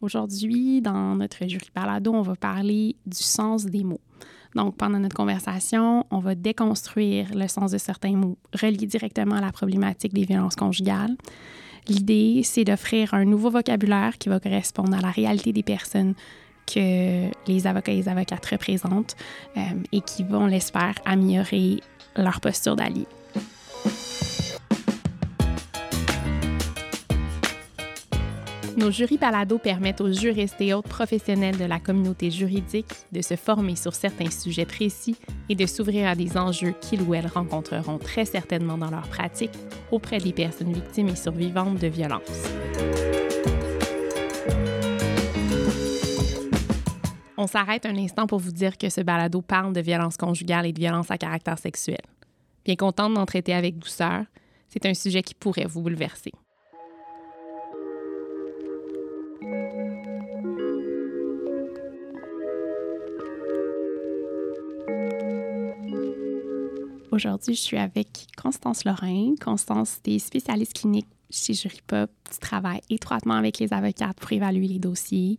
Aujourd'hui, dans notre jury balado, on va parler du sens des mots. Donc, pendant notre conversation, on va déconstruire le sens de certains mots reliés directement à la problématique des violences conjugales. L'idée, c'est d'offrir un nouveau vocabulaire qui va correspondre à la réalité des personnes que les avocats et les avocates représentent euh, et qui vont, l'espère, améliorer leur posture d'allié. Nos jurys balado permettent aux juristes et autres professionnels de la communauté juridique de se former sur certains sujets précis et de s'ouvrir à des enjeux qu'ils ou elles rencontreront très certainement dans leur pratique auprès des personnes victimes et survivantes de violences. On s'arrête un instant pour vous dire que ce balado parle de violence conjugale et de violence à caractère sexuel. Bien contente d'en traiter avec douceur, c'est un sujet qui pourrait vous bouleverser. Aujourd'hui, je suis avec Constance Lorrain. Constance, tu es spécialiste clinique chez Juripop. Tu travailles étroitement avec les avocates pour évaluer les dossiers.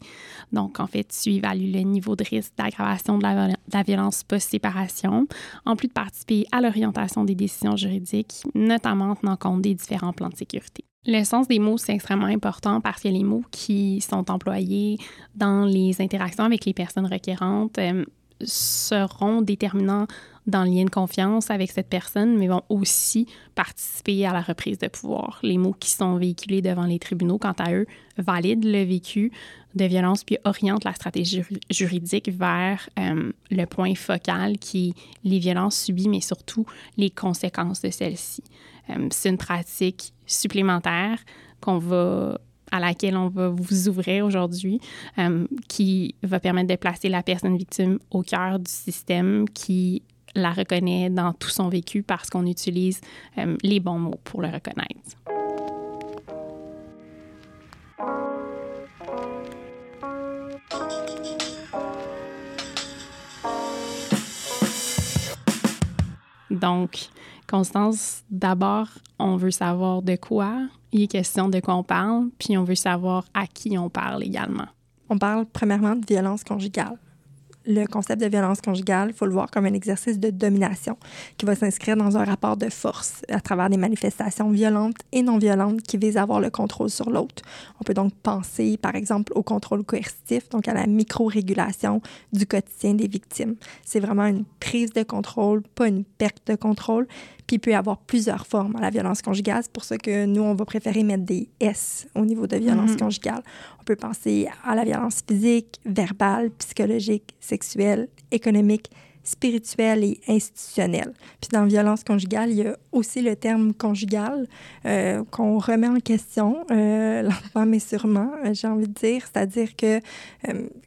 Donc, en fait, tu évalues le niveau de risque d'aggravation de, de la, violence post-séparation, en plus de participer à l'orientation des décisions juridiques, notamment en tenant compte des différents plans de sécurité. Le sens des mots, c'est extrêmement important parce que les mots qui sont employés dans les interactions avec les personnes requérantes euh, seront déterminants dans le lien de confiance avec cette personne, mais vont aussi participer à la reprise de pouvoir. Les mots qui sont véhiculés devant les tribunaux, quant à eux, valident le vécu de violence puis orientent la stratégie juridique vers euh, le point focal qui est les violences subies, mais surtout les conséquences de celles-ci. Euh, c'est une pratique supplémentaire qu'on va à laquelle on va vous ouvrir aujourd'hui, euh, qui va permettre de placer la personne victime au cœur du système qui la reconnaît dans tout son vécu parce qu'on utilise euh, les bons mots pour le reconnaître. Donc, Constance, d'abord, on veut savoir de quoi il est question, de quoi on parle, puis on veut savoir à qui on parle également. On parle premièrement de violence conjugale le concept de violence conjugale, il faut le voir comme un exercice de domination qui va s'inscrire dans un rapport de force à travers des manifestations violentes et non violentes qui visent à avoir le contrôle sur l'autre. On peut donc penser, par exemple, au contrôle coercitif, donc à la micro-régulation du quotidien des victimes. C'est vraiment une prise de contrôle, pas une perte de contrôle. Puis il peut y avoir plusieurs formes à la violence conjugale. C'est pour ça que nous, on va préférer mettre des S au niveau de violence mm-hmm. conjugale. Peut penser à la violence physique, verbale, psychologique, sexuelle, économique, spirituelle et institutionnelle. Puis dans violence conjugale, il y a aussi le terme conjugal euh, qu'on remet en question euh, lentement mais sûrement, euh, j'ai envie de dire. C'est-à-dire que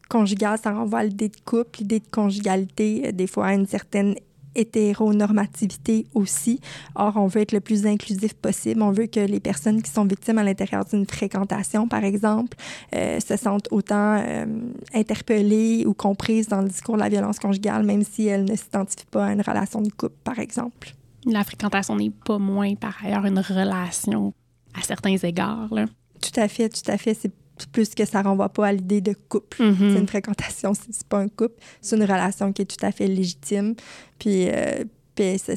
conjugal, ça renvoie à l'idée de couple, l'idée de conjugalité, des fois à une certaine hétéronormativité aussi. Or, on veut être le plus inclusif possible. On veut que les personnes qui sont victimes à l'intérieur d'une fréquentation, par exemple, euh, se sentent autant euh, interpellées ou comprises dans le discours de la violence conjugale, même si elles ne s'identifient pas à une relation de couple, par exemple. La fréquentation n'est pas moins, par ailleurs, une relation à certains égards. Là. Tout à fait, tout à fait. C'est plus que ça renvoie pas à l'idée de couple. Mm-hmm. C'est une fréquentation, c'est pas un couple, c'est une relation qui est tout à fait légitime. Puis, euh,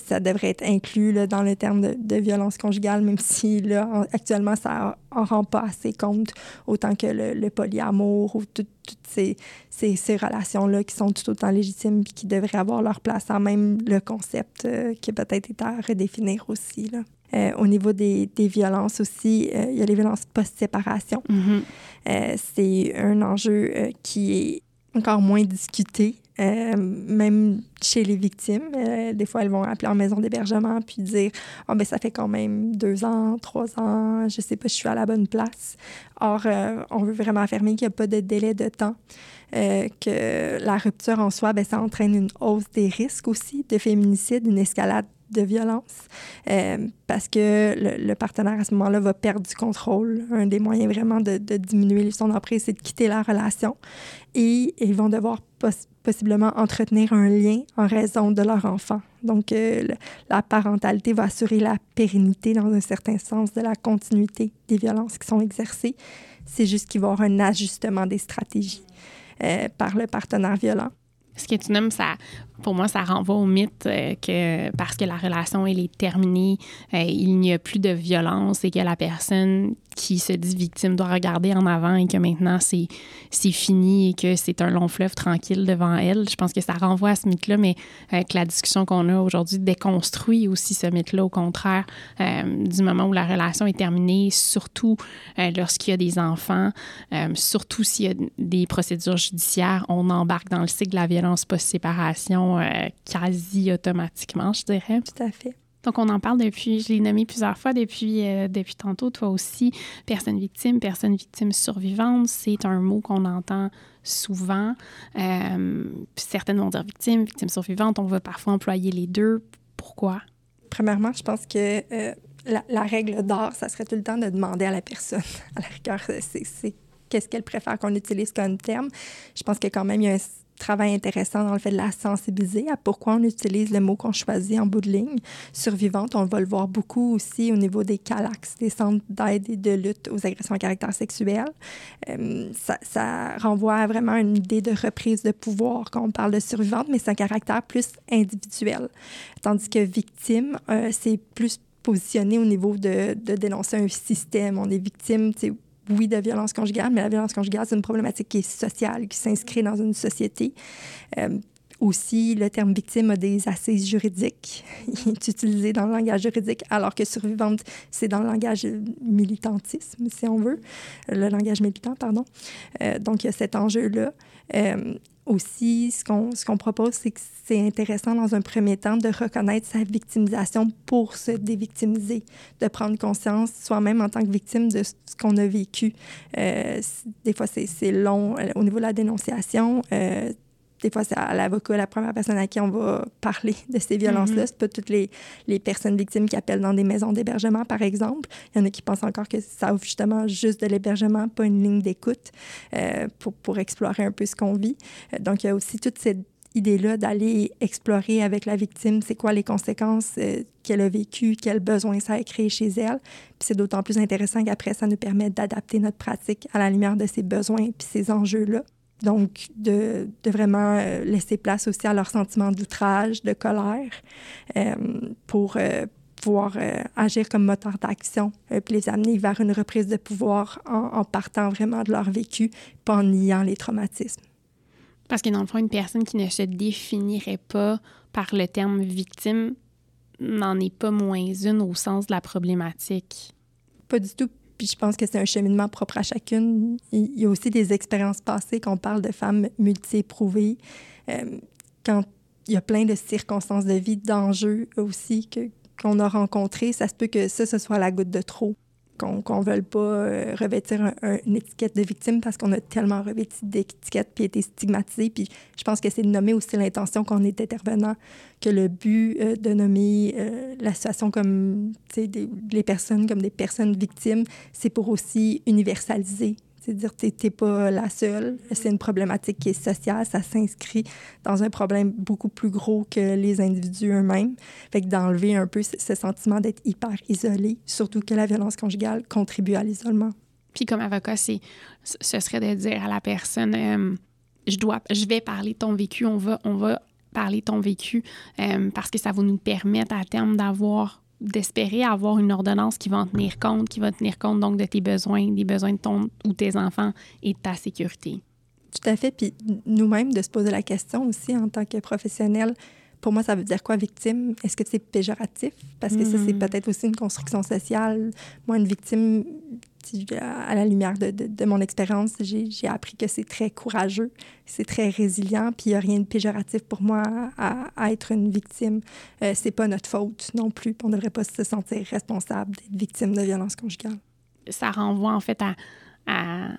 ça, devrait être inclus là, dans le terme de, violence conjugale, même si là, actuellement, ça en rend pas assez compte, autant que le, polyamour ou toutes ces, ces, ces relations-là qui sont tout autant légitimes et qui devraient avoir leur place en même le concept euh, qui peut-être est à redéfinir aussi. Là. Euh, au niveau des, des violences aussi, euh, il y a les violences post-séparation. Mm-hmm. Euh, c'est un enjeu qui est encore moins discuté, même chez les victimes. des fois, elles vont appeler en maison d'hébergement puis dire oh, ben, ça fait quand même deux ans, trois ans, je sais pas, je suis à la bonne place. Or, on veut vraiment affirmer qu'il n'y a pas de délai de temps. que la rupture en soi, ben, ça entraîne une hausse des risques aussi de féminicide, une escalade de violence euh, parce que le, partenaire à ce moment-là va perdre du contrôle. Un des moyens vraiment de, diminuer son emprise, c'est de quitter la relation et ils vont devoir possiblement entretenir un lien en raison de leur enfant. Donc, euh, la parentalité va assurer la pérennité dans un certain sens de la continuité des violences qui sont exercées. C'est juste qu'il va y avoir un ajustement des stratégies euh, par le partenaire violent. Ce que tu nommes, ça, pour moi, ça renvoie au mythe euh, que parce que la relation est terminée, euh, il n'y a plus de violence et que la personne qui se dit victime doit regarder en avant et que maintenant c'est, c'est fini et que c'est un long fleuve tranquille devant elle. Je pense que ça renvoie à ce mythe-là, mais avec la discussion qu'on a aujourd'hui déconstruit aussi ce mythe-là, au contraire, euh, du moment où la relation est terminée, surtout lorsqu'il y a des enfants, surtout s'il y a des procédures judiciaires, on embarque dans le cycle de la violence post-séparation euh, quasi automatiquement, je dirais. Tout à fait. Donc, on en parle depuis, je l'ai nommé plusieurs fois depuis, euh, depuis tantôt, toi aussi, personne victime, personne victime survivante, c'est un mot qu'on entend souvent. Euh, certaines vont dire victime, victime survivante, on va parfois employer les deux. Pourquoi? Premièrement, je pense que la, la, règle d'or, ça serait tout le temps de demander à la personne, à la rigueur, c'est qu'est-ce qu'elle préfère qu'on utilise comme terme. Je pense que quand même, il y a un travail intéressant dans le fait de la sensibiliser à pourquoi on utilise le mot qu'on choisit en bout de ligne. Survivante, on va le voir beaucoup aussi au niveau des CALAX, des centres d'aide et de lutte aux agressions à caractère sexuel. Euh, ça, ça, renvoie à vraiment une idée de reprise de pouvoir quand on parle de survivante, mais c'est un caractère plus individuel. Tandis que victime, euh, c'est plus positionné au niveau de, de, dénoncer un système. On est victime, oui, de violence conjugale, mais la violence conjugale, c'est une problématique qui est sociale, qui s'inscrit dans une société. Euh, aussi, le terme victime a des assises juridiques. Il est utilisé dans le langage juridique, alors que survivante, c'est dans le langage militantisme, si on veut, le langage militant, pardon. Euh, donc, il y a cet enjeu-là. Euh, aussi, ce qu'on qu'on propose, c'est que c'est intéressant dans un premier temps de reconnaître sa victimisation pour se dévictimiser, de prendre conscience soi-même en tant que victime de ce qu'on a vécu. Euh, des fois, c'est long euh, au niveau de la dénonciation. Euh, des fois, c'est à l'avocat, la première personne à qui on va parler de ces violences-là. Mm-hmm. C'est pas toutes les, les, personnes victimes qui appellent dans des maisons d'hébergement, par exemple. Il y en a qui pensent encore que ça offre justement juste de l'hébergement, pas une ligne d'écoute euh, pour, pour, explorer un peu ce qu'on vit. Euh, donc, il y a aussi toute cette idée-là d'aller explorer avec la victime c'est quoi les conséquences euh, qu'elle a vécues, quels besoins ça a créé chez elle. Puis c'est d'autant plus intéressant qu'après, ça nous permet d'adapter notre pratique à la lumière de ces besoins puis ces enjeux-là. Donc, de, de, vraiment euh, laisser place aussi à leurs sentiments d'outrage, de colère, euh, pour euh, pouvoir agir comme moteur d'action, puis les amener vers une reprise de pouvoir en, en, partant vraiment de leur vécu, pas en niant les traumatismes. Parce que dans le fond, une personne qui ne se définirait pas par le terme victime n'en est pas moins une au sens de la problématique. Pas du tout. Puis je pense que c'est un cheminement propre à chacune. Il y a aussi des expériences passées qu'on parle de femmes multi-éprouvées. Euh, quand il y a plein de circonstances de vie, d'enjeux aussi que, qu'on a rencontrés, ça se peut que ça, ce soit la goutte de trop qu'on ne veuille pas euh, revêtir une étiquette de victime parce qu'on a tellement revêtu d'étiquettes puis été stigmatisé. Puis je pense que c'est de nommer aussi l'intention qu'on est intervenant, que le but euh, de nommer euh, la situation comme, les personnes comme des personnes victimes, c'est pour aussi universaliser c'est-à-dire tu n'es pas la seule. C'est une problématique qui est sociale. Ça s'inscrit dans un problème beaucoup plus gros que les individus eux-mêmes. Fait que d'enlever un peu ce, sentiment d'être hyper isolé, surtout que la violence conjugale contribue à l'isolement. Puis comme avocat, c'est, ce serait de dire à la personne, euh, je, dois, je vais parler de ton vécu, on va, on va parler de ton vécu euh, parce que ça va nous permettre à terme d'avoir d'espérer avoir une ordonnance qui va en tenir compte, qui va tenir compte donc de tes besoins, des besoins de ton ou tes enfants et de ta sécurité. Tout à fait. Puis nous-mêmes, de se poser la question aussi en tant que professionnel, pour moi, ça veut dire quoi, victime? Est-ce que c'est péjoratif? Parce que ça, c'est mm. peut-être aussi une construction sociale. Moi, une victime, à la lumière de, de, mon expérience, j'ai appris que c'est très courageux, c'est très résilient, puis il n'y a rien de péjoratif pour moi à, être une victime. Euh, c'est pas notre faute non plus, on ne devrait pas se sentir responsable d'être victime de violence conjugale. Ça renvoie en fait à, à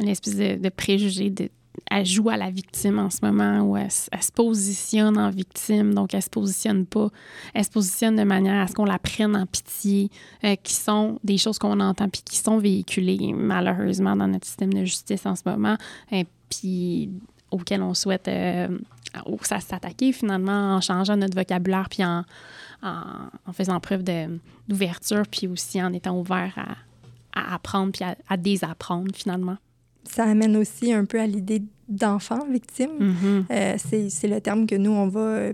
une espèce de, de préjugé de elle joue à la victime en ce moment ou elle, se positionne en victime, donc elle se positionne pas. Elle se positionne de manière à ce qu'on la prenne en pitié, euh, qui sont des choses qu'on entend puis qui sont véhiculées malheureusement dans notre système de justice en ce moment, euh, puis auquel on souhaite euh, s'attaquer finalement en changeant notre vocabulaire puis en, faisant preuve d'ouverture puis aussi en étant ouvert à, apprendre puis à, désapprendre finalement. Ça amène aussi un peu à l'idée d'enfant victime. Mm-hmm. Euh, c'est le terme que nous, on va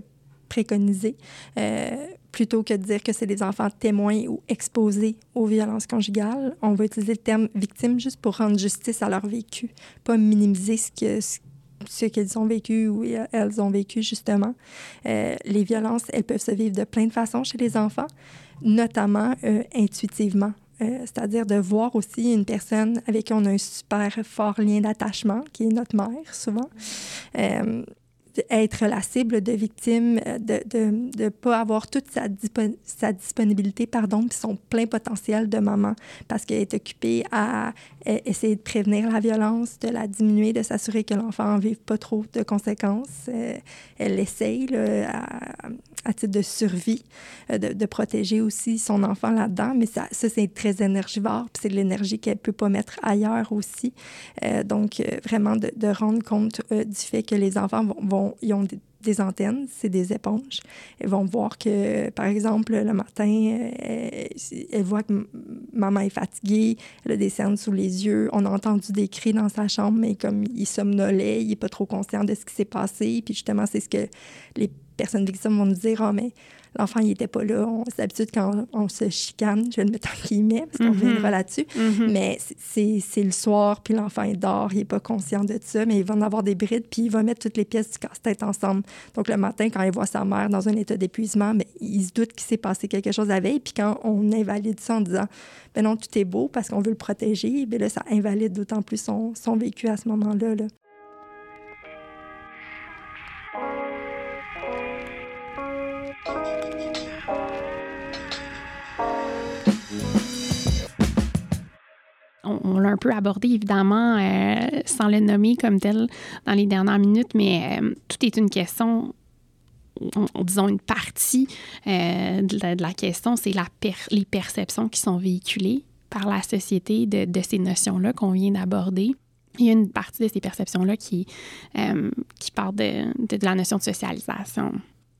préconiser. Euh, plutôt que de dire que c'est des enfants témoins ou exposés aux violences conjugales, on va utiliser le terme victime juste pour rendre justice à leur vécu, pas minimiser ce que, ce qu'elles ont vécu ou elles ont vécu, justement. Euh, les violences, elles peuvent se vivre de plein de façons chez les enfants, notamment euh, intuitivement. Euh, c'est-à-dire de voir aussi une personne avec qui on a un super fort lien d'attachement, qui est notre mère souvent, être la cible de victimes, euh, de ne de, de pas avoir toute sa, sa disponibilité, pardon, puis son plein potentiel de maman, parce qu'elle est occupée à essayer de prévenir la violence, de la diminuer, de s'assurer que l'enfant ne vive pas trop de conséquences. Euh, elle essaye, à, titre de survie, euh, de, de, protéger aussi son enfant là-dedans, mais ça, ça c'est très énergivore, puis c'est de l'énergie qu'elle peut pas mettre ailleurs aussi. donc, vraiment, de, de, rendre compte du fait que les enfants vont ils ont des, antennes, c'est des éponges. Elles vont voir que, par exemple, le matin, elles, elle voient que maman est fatiguée, elle a des cernes sous les yeux. On a entendu des cris dans sa chambre, mais comme il somnolait, il n'est pas trop conscient de ce qui s'est passé. Puis justement, c'est ce que les personnes victimes vont nous dire, ah, mais l'enfant, il n'était pas là. C'est d'habitude, quand on, se chicane, je vais le mettre en guillemets, parce qu'on mm-hmm. reviendra là-dessus, mm-hmm. mais c'est le soir, puis l'enfant, il dort, il n'est pas conscient de ça, mais il va en avoir des brides, puis il va mettre toutes les pièces du casse-tête ensemble. Donc, le matin, quand il voit sa mère dans un état d'épuisement, mais il se doute qu'il s'est passé quelque chose la veille, puis quand on invalide ça en disant, ben non, tout est beau parce qu'on veut le protéger, bien là, ça invalide d'autant plus son, son vécu à ce moment-là. Là. On, l'a un peu abordé, évidemment, euh, sans le nommer comme tel dans les dernières minutes, mais euh, tout est une question disons une partie euh, de, la, question, c'est les perceptions qui sont véhiculées par la société de, ces notions-là qu'on vient d'aborder. Il y a une partie de ces perceptions-là qui, qui part de, de, la notion de socialisation.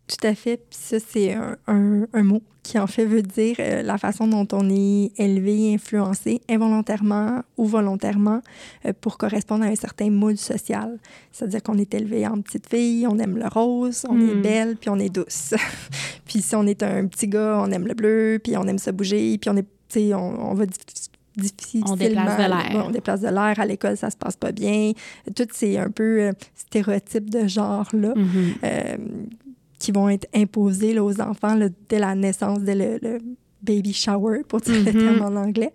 Tout à fait. Puis ça, c'est un, un, mot qui en fait veut dire euh, la façon dont on est élevé, influencé involontairement ou volontairement euh, pour correspondre à un certain moule social. C'est-à-dire qu'on est élevé en petite fille, on aime le rose, on est hmm. belle, puis on est douce. puis si on est un petit gars, on aime le bleu, puis on aime se bouger, puis on est, tu sais, on, on va difficilement. On déplace de l'air. On déplace de l'air. À l'école, ça se passe pas bien. Tout ces un peu euh, stéréotypes de genre-là. Mm-hmm qui vont être imposés aux enfants dès la naissance, dès le, baby shower, pour dire le terme mm-hmm. en anglais.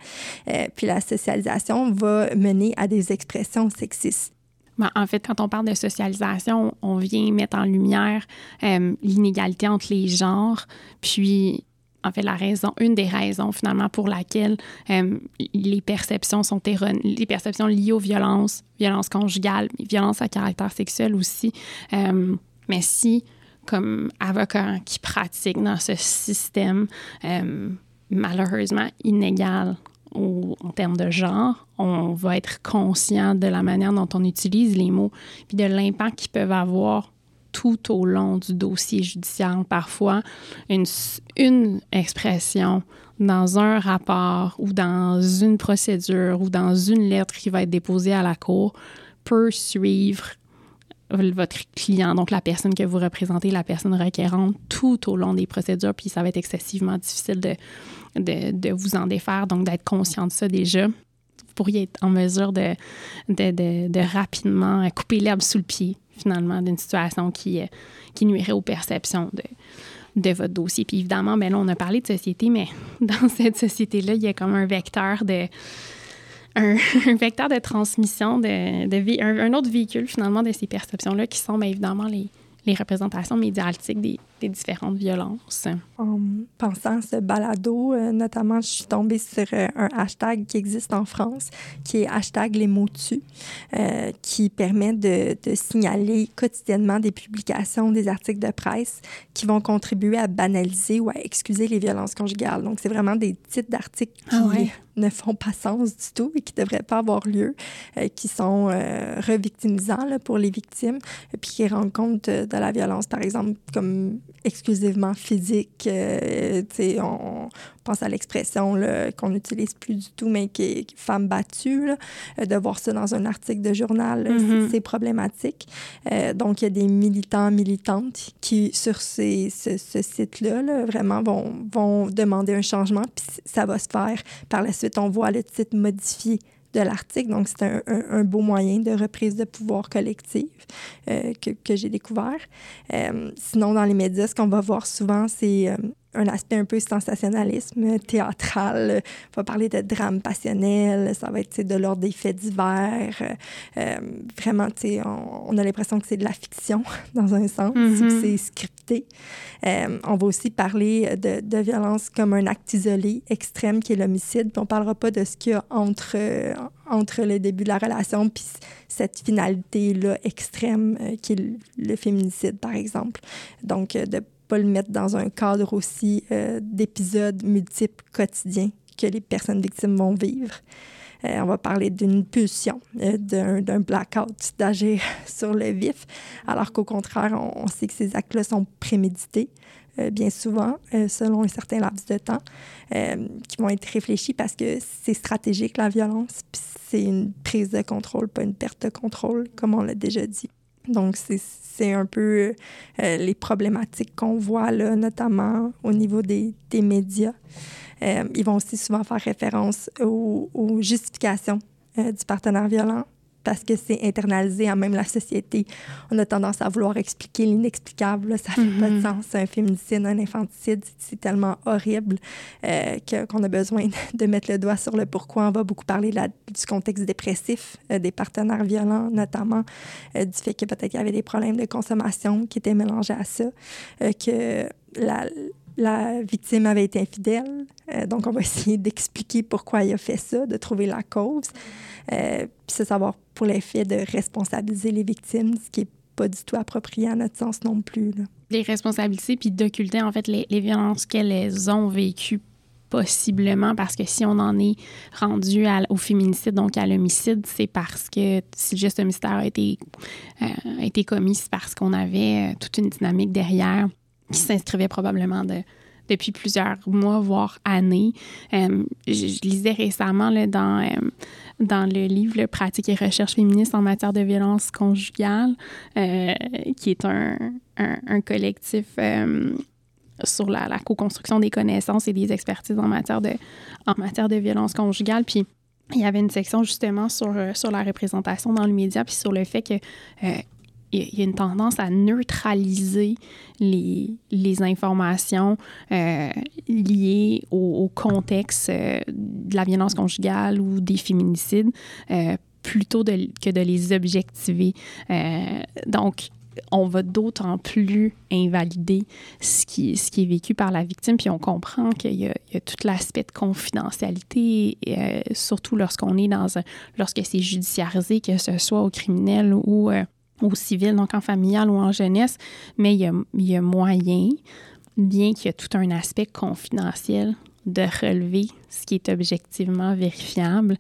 Euh, puis la socialisation va mener à des expressions sexistes. Ben, en fait, quand on parle de socialisation, on vient mettre en lumière euh, l'inégalité entre les genres, puis en fait, la raison, une des raisons finalement pour laquelle euh, les perceptions sont erronées, les perceptions liées aux violences, violences conjugales, violences à caractère sexuel aussi. mais si comme avocat qui pratique dans ce système euh, malheureusement inégal en termes de genre, on va être conscient de la manière dont on utilise les mots, puis de l'impact qu'ils peuvent avoir tout au long du dossier judiciaire. Parfois, une expression dans un rapport ou dans une procédure ou dans une lettre qui va être déposée à la cour peut suivre votre client, donc la personne que vous représentez, la personne requérante, tout au long des procédures, puis ça va être excessivement difficile de, de, vous en défaire, donc d'être conscient de ça déjà. Vous pourriez être en mesure de, de, de rapidement couper l'herbe sous le pied, finalement, d'une situation qui, qui nuirait aux perceptions de, de votre dossier. Puis évidemment, bien là, on a parlé de société, mais dans cette société-là, il y a comme un vecteur de un, vecteur de transmission, de, de un, autre véhicule finalement de ces perceptions-là qui sont bien évidemment les, les représentations médiatiques des, des, différentes violences. En pensant à ce balado, euh, notamment, je suis tombée sur euh, un hashtag qui existe en France, qui est hashtag les mots tues, euh, qui permet de, de, signaler quotidiennement des publications, des articles de presse qui vont contribuer à banaliser ou à excuser les violences conjugales. Donc, c'est vraiment des titres d'articles ah qui ne font pas sens du tout et qui ne devraient pas avoir lieu, euh, qui sont euh, revictimisants pour les victimes, puis qui rendent compte de, la violence, par exemple, comme exclusivement physique. Euh, on, pense à l'expression qu'on n'utilise plus du tout, mais qui est femme battue. Là, euh, de voir ça dans un article de journal, mm-hmm. c'est problématique. Euh, donc, il y a des militants, militantes qui, sur ces, ce, ce site-là, vraiment vont, vont demander un changement, puis ça va se faire. Par la suite, on voit le titre modifié de l'article. Donc, c'est un, un, beau moyen de reprise de pouvoir collective euh, que, que j'ai découvert. Euh, sinon, dans les médias, ce qu'on va voir souvent, c'est euh, un aspect un peu sensationnalisme théâtral. On va parler de drame passionnel, ça va être de l'ordre des faits divers. Euh, vraiment, on, on a l'impression que c'est de la fiction dans un sens, mm-hmm. c'est scripté. Euh, on va aussi parler de, de, violence comme un acte isolé, extrême, qui est l'homicide. on ne parlera pas de ce qu'il y a entre, euh, entre le début de la relation puis cette finalité-là extrême qui est le, féminicide, par exemple. Donc, de pas le mettre dans un cadre aussi euh, d'épisodes multiples quotidiens que les personnes victimes vont vivre. Euh, on va parler d'une pulsion, euh, d'un blackout, d'agir sur le vif, alors qu'au contraire, on, sait que ces actes-là sont prémédités, bien souvent, selon un certain laps de temps, qui vont être réfléchis parce que c'est stratégique, la violence, puis c'est une prise de contrôle, pas une perte de contrôle, comme on l'a déjà dit. Donc, c'est un peu euh, les problématiques qu'on voit là, notamment au niveau des, médias. Euh, ils vont aussi souvent faire référence aux, aux justifications euh, du partenaire violent parce que c'est internalisé en même la société. On a tendance à vouloir expliquer l'inexplicable. Ça fait pas de mm-hmm. sens. Un féminicide, un infanticide, c'est tellement horrible euh, qu'on a besoin de mettre le doigt sur le pourquoi. On va beaucoup parler du contexte dépressif euh, des partenaires violents, notamment euh, du fait que peut-être il y avait des problèmes de consommation qui étaient mélangés à ça, que la, la victime avait été infidèle. donc, on va essayer d'expliquer pourquoi il a fait ça, de trouver la cause. Euh, puis c'est savoir pour l'effet de responsabiliser les victimes, ce qui n'est pas du tout approprié à notre sens non plus. Les responsabiliser puis d'occulter en fait les, violences qu'elles ont vécues possiblement parce que si on en est rendu au féminicide, donc à l'homicide, c'est parce que si le geste homicidaire a été, euh, a été commis, c'est parce qu'on avait euh, toute une dynamique derrière qui s'inscrivait probablement de, depuis plusieurs mois, voire années. Euh, je, lisais récemment dans, euh, dans le livre Pratique et recherche féministe en matière de violence conjugale, euh, qui est un, un, collectif sur la, la co-construction des connaissances et des expertises en matière de, en matière de violence conjugale. Puis il y avait une section justement sur, sur la représentation dans le média, puis sur le fait que il y a une tendance à neutraliser les, les informations euh, liées au, contexte euh, de la violence conjugale ou des féminicides euh, plutôt que de les objectiver. donc, on va d'autant plus invalider ce qui, ce qui est vécu par la victime, puis on comprend qu'il y, a tout l'aspect de confidentialité, surtout lorsqu'on est dans un, lorsque c'est judiciarisé, que ce soit au criminel ou au civil, donc en familial ou en jeunesse, mais il y a, a moyen, bien qu'il y ait tout un aspect confidentiel, de relever ce qui est objectivement vérifiable.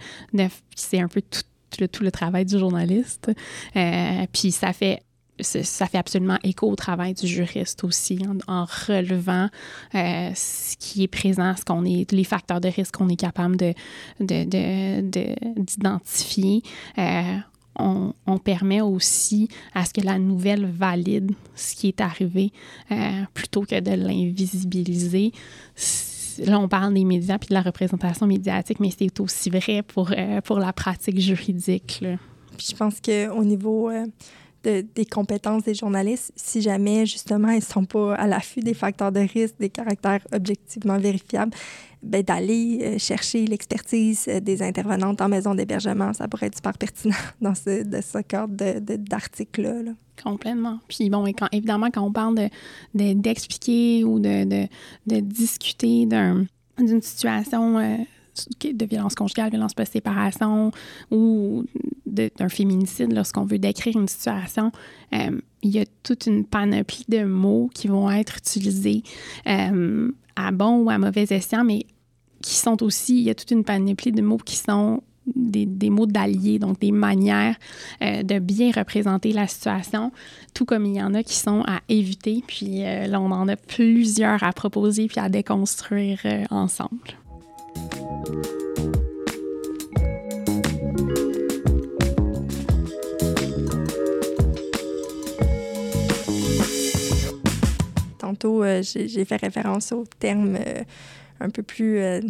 C'est un peu tout, le, tout le travail du journaliste. Euh, puis ça fait ça fait absolument écho au travail du juriste aussi, en, relevant euh, ce qui est présent, ce qu'on est, les facteurs de risque qu'on est capable de, d'identifier. De, euh, on, permet aussi à ce que la nouvelle valide ce qui est arrivé euh, plutôt que de l'invisibiliser. Là, on parle des médias puis de la représentation médiatique, mais c'est aussi vrai pour, euh, pour la pratique juridique. Puis je pense qu'au niveau des compétences des journalistes, si jamais justement ils ne sont pas à l'affût des facteurs de risque, des caractères objectivement vérifiables, ben, d'aller euh, chercher l'expertise euh, des intervenantes en maison d'hébergement. Ça pourrait être super pertinent dans ce, de ce cadre d'article-là. Là. Complètement. Puis bon, évidemment, quand on parle d'expliquer de, ou de, de, de discuter d'une situation euh, de violence conjugale, violence post-séparation ou d'un féminicide, lorsqu'on veut décrire une situation, il y a toute une panoplie de mots qui vont être utilisés à bon ou à mauvais escient, mais qui sont aussi, il y a toute une panoplie de mots qui sont des, mots d'alliés, donc des manières euh, de bien représenter la situation, tout comme il y en a qui sont à éviter. Puis euh, là, on en a plusieurs à proposer puis à déconstruire euh, ensemble. Tantôt, j'ai fait référence au terme un peu plus, euh,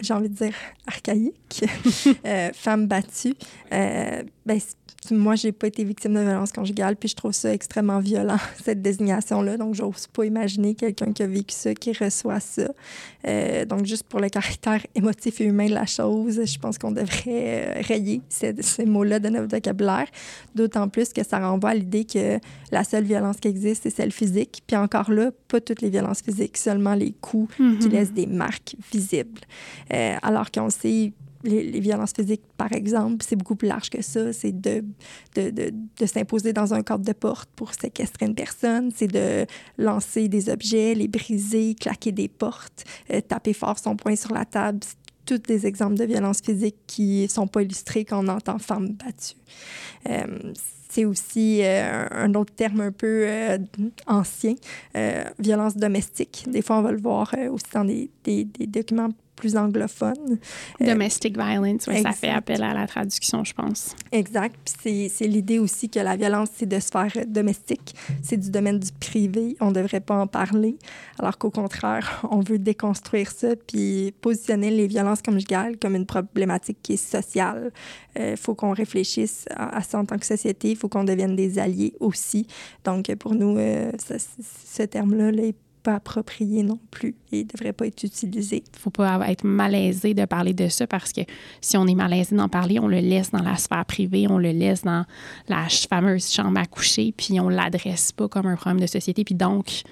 j'ai envie de dire, archaïque, euh, femme battue. Euh, ben, moi, j'ai pas été victime de violence conjugale, puis je trouve ça extrêmement violent, cette désignation-là. Donc, j'ose pas imaginer quelqu'un qui a vécu ça, qui reçoit ça. Euh, donc, juste pour le caractère émotif et humain de la chose, je pense qu'on devrait euh, rayer ces, ces mots-là de notre vocabulaire. D'autant plus que ça renvoie à l'idée que la seule violence qui existe, c'est celle physique. Puis encore là, pas toutes les violences physiques, seulement les coups qui mm-hmm. laissent des marques visibles. Euh, alors qu'on sait les, violences physiques, par exemple, c'est beaucoup plus large que ça. C'est de, de, de, s'imposer dans un cadre de porte pour séquestrer une personne, c'est de lancer des objets, les briser, claquer des portes, euh, taper fort son poing sur la table. Tous des exemples de violences physiques qui sont pas illustrés quand on entend femme battue. Euh, c'est aussi euh, un autre terme un peu ancien, violence domestique. Des fois, on va le voir aussi dans des, des documents plus anglophone. Euh, Domestic violence, ça fait appel à la traduction, je pense. Exact. Puis c'est l'idée aussi que la violence, c'est de sphère domestique, c'est du domaine du privé, on ne devrait pas en parler, alors qu'au contraire, on veut déconstruire ça, puis positionner les violences conjugales comme une problématique qui est sociale. Il euh, faut qu'on réfléchisse à, ça en tant que société, il faut qu'on devienne des alliés aussi. Donc, pour nous, euh, ce terme-là là, est approprié non plus et ne devrait pas être utilisé. Il ne faut pas être malaisé de parler de ça parce que si on est malaisé d'en parler, on le laisse dans la sphère privée, on le laisse dans la fameuse chambre à coucher, puis on ne l'adresse pas comme un problème de société. Puis donc,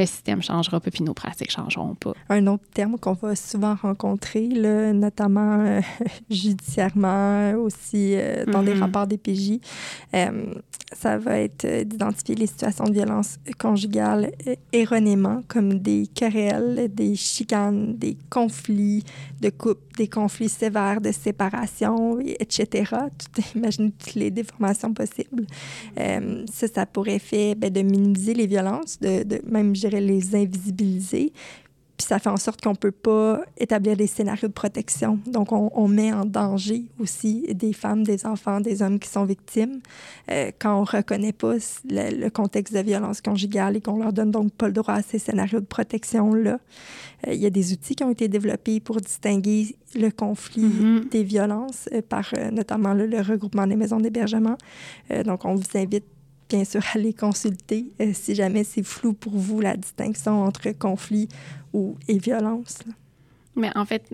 le système changera pas, puis nos pratiques changeront pas. Un autre terme qu'on va souvent rencontrer, là, notamment euh, judiciairement, aussi euh, dans des mm-hmm. rapports des PJ, euh, ça va être d'identifier les situations de violence conjugale erronément comme des querelles, des chicanes, des conflits de couple, des conflits sévères de séparation, etc. Tout, imaginez toutes les déformations possibles. ça, ça pourrait faire ben, de minimiser les violences, de, de même dirais, les invisibiliser. Puis ça fait en sorte qu'on ne peut pas établir des scénarios de protection. Donc, on, met en danger aussi des femmes, des enfants, des hommes qui sont victimes euh, quand on ne reconnaît pas le, contexte de violence conjugale et qu'on leur donne donc pas le droit à ces scénarios de protection-là. Euh, il y a des outils qui ont été développés pour distinguer le conflit mm-hmm. des violences euh, par notamment le regroupement des maisons d'hébergement. donc, on vous invite bien sûr, aller consulter euh, si jamais c'est flou pour vous la distinction entre conflit ou, et violence. Mais en fait,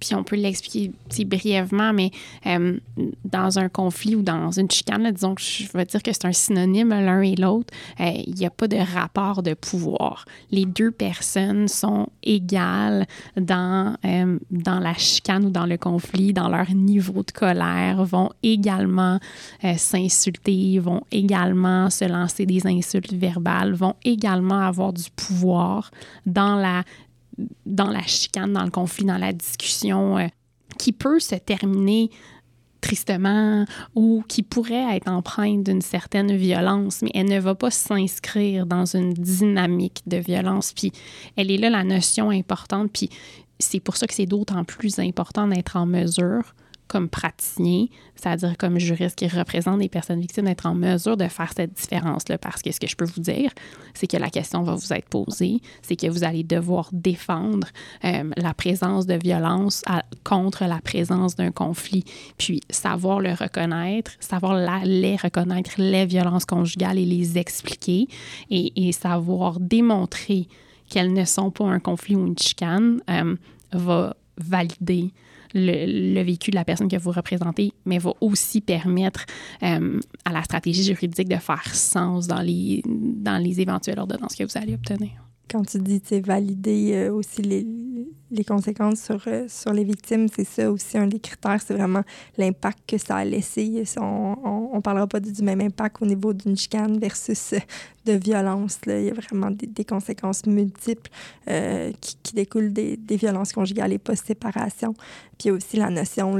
puis on peut l'expliquer brièvement, mais euh, dans un conflit ou dans une chicane, disons que je vais dire que c'est un synonyme l'un et l'autre, euh, il n'y a pas de rapport de pouvoir. Les deux personnes sont égales dans, euh, dans la chicane ou dans le conflit, dans leur niveau de colère, vont également s'insulter, vont également se lancer des insultes verbales, vont également avoir du pouvoir dans la dans la chicane, dans le conflit, dans la discussion, euh, qui peut se terminer tristement ou qui pourrait être empreinte d'une certaine violence, mais elle ne va pas s'inscrire dans une dynamique de violence. Puis elle est là la notion importante, puis c'est pour ça que c'est d'autant plus important d'être en mesure comme praticien, c'est-à-dire comme juriste qui représente des personnes victimes, d'être en mesure de faire cette différence-là. Parce que ce que je peux vous dire, c'est que la question va vous être posée, c'est que vous allez devoir défendre euh, la présence de violence contre la présence d'un conflit. Puis savoir le reconnaître, savoir les reconnaître, les violences conjugales et les expliquer et, et savoir démontrer qu'elles ne sont pas un conflit ou une chicane euh, va valider le, vécu de la personne que vous représentez, mais va aussi permettre euh, à la stratégie juridique de faire sens dans les, dans les éventuelles ordonnances que vous allez obtenir. quand tu dis valider euh, aussi les, les conséquences sur, euh, sur les victimes, c'est ça aussi un des critères, c'est vraiment l'impact que ça a laissé. On ne parlera pas du même impact au niveau d'une chicane versus euh, de violence. Là. Il y a vraiment des, conséquences multiples qui, qui, découlent des, des, violences conjugales et post-séparation. Puis il y a aussi la notion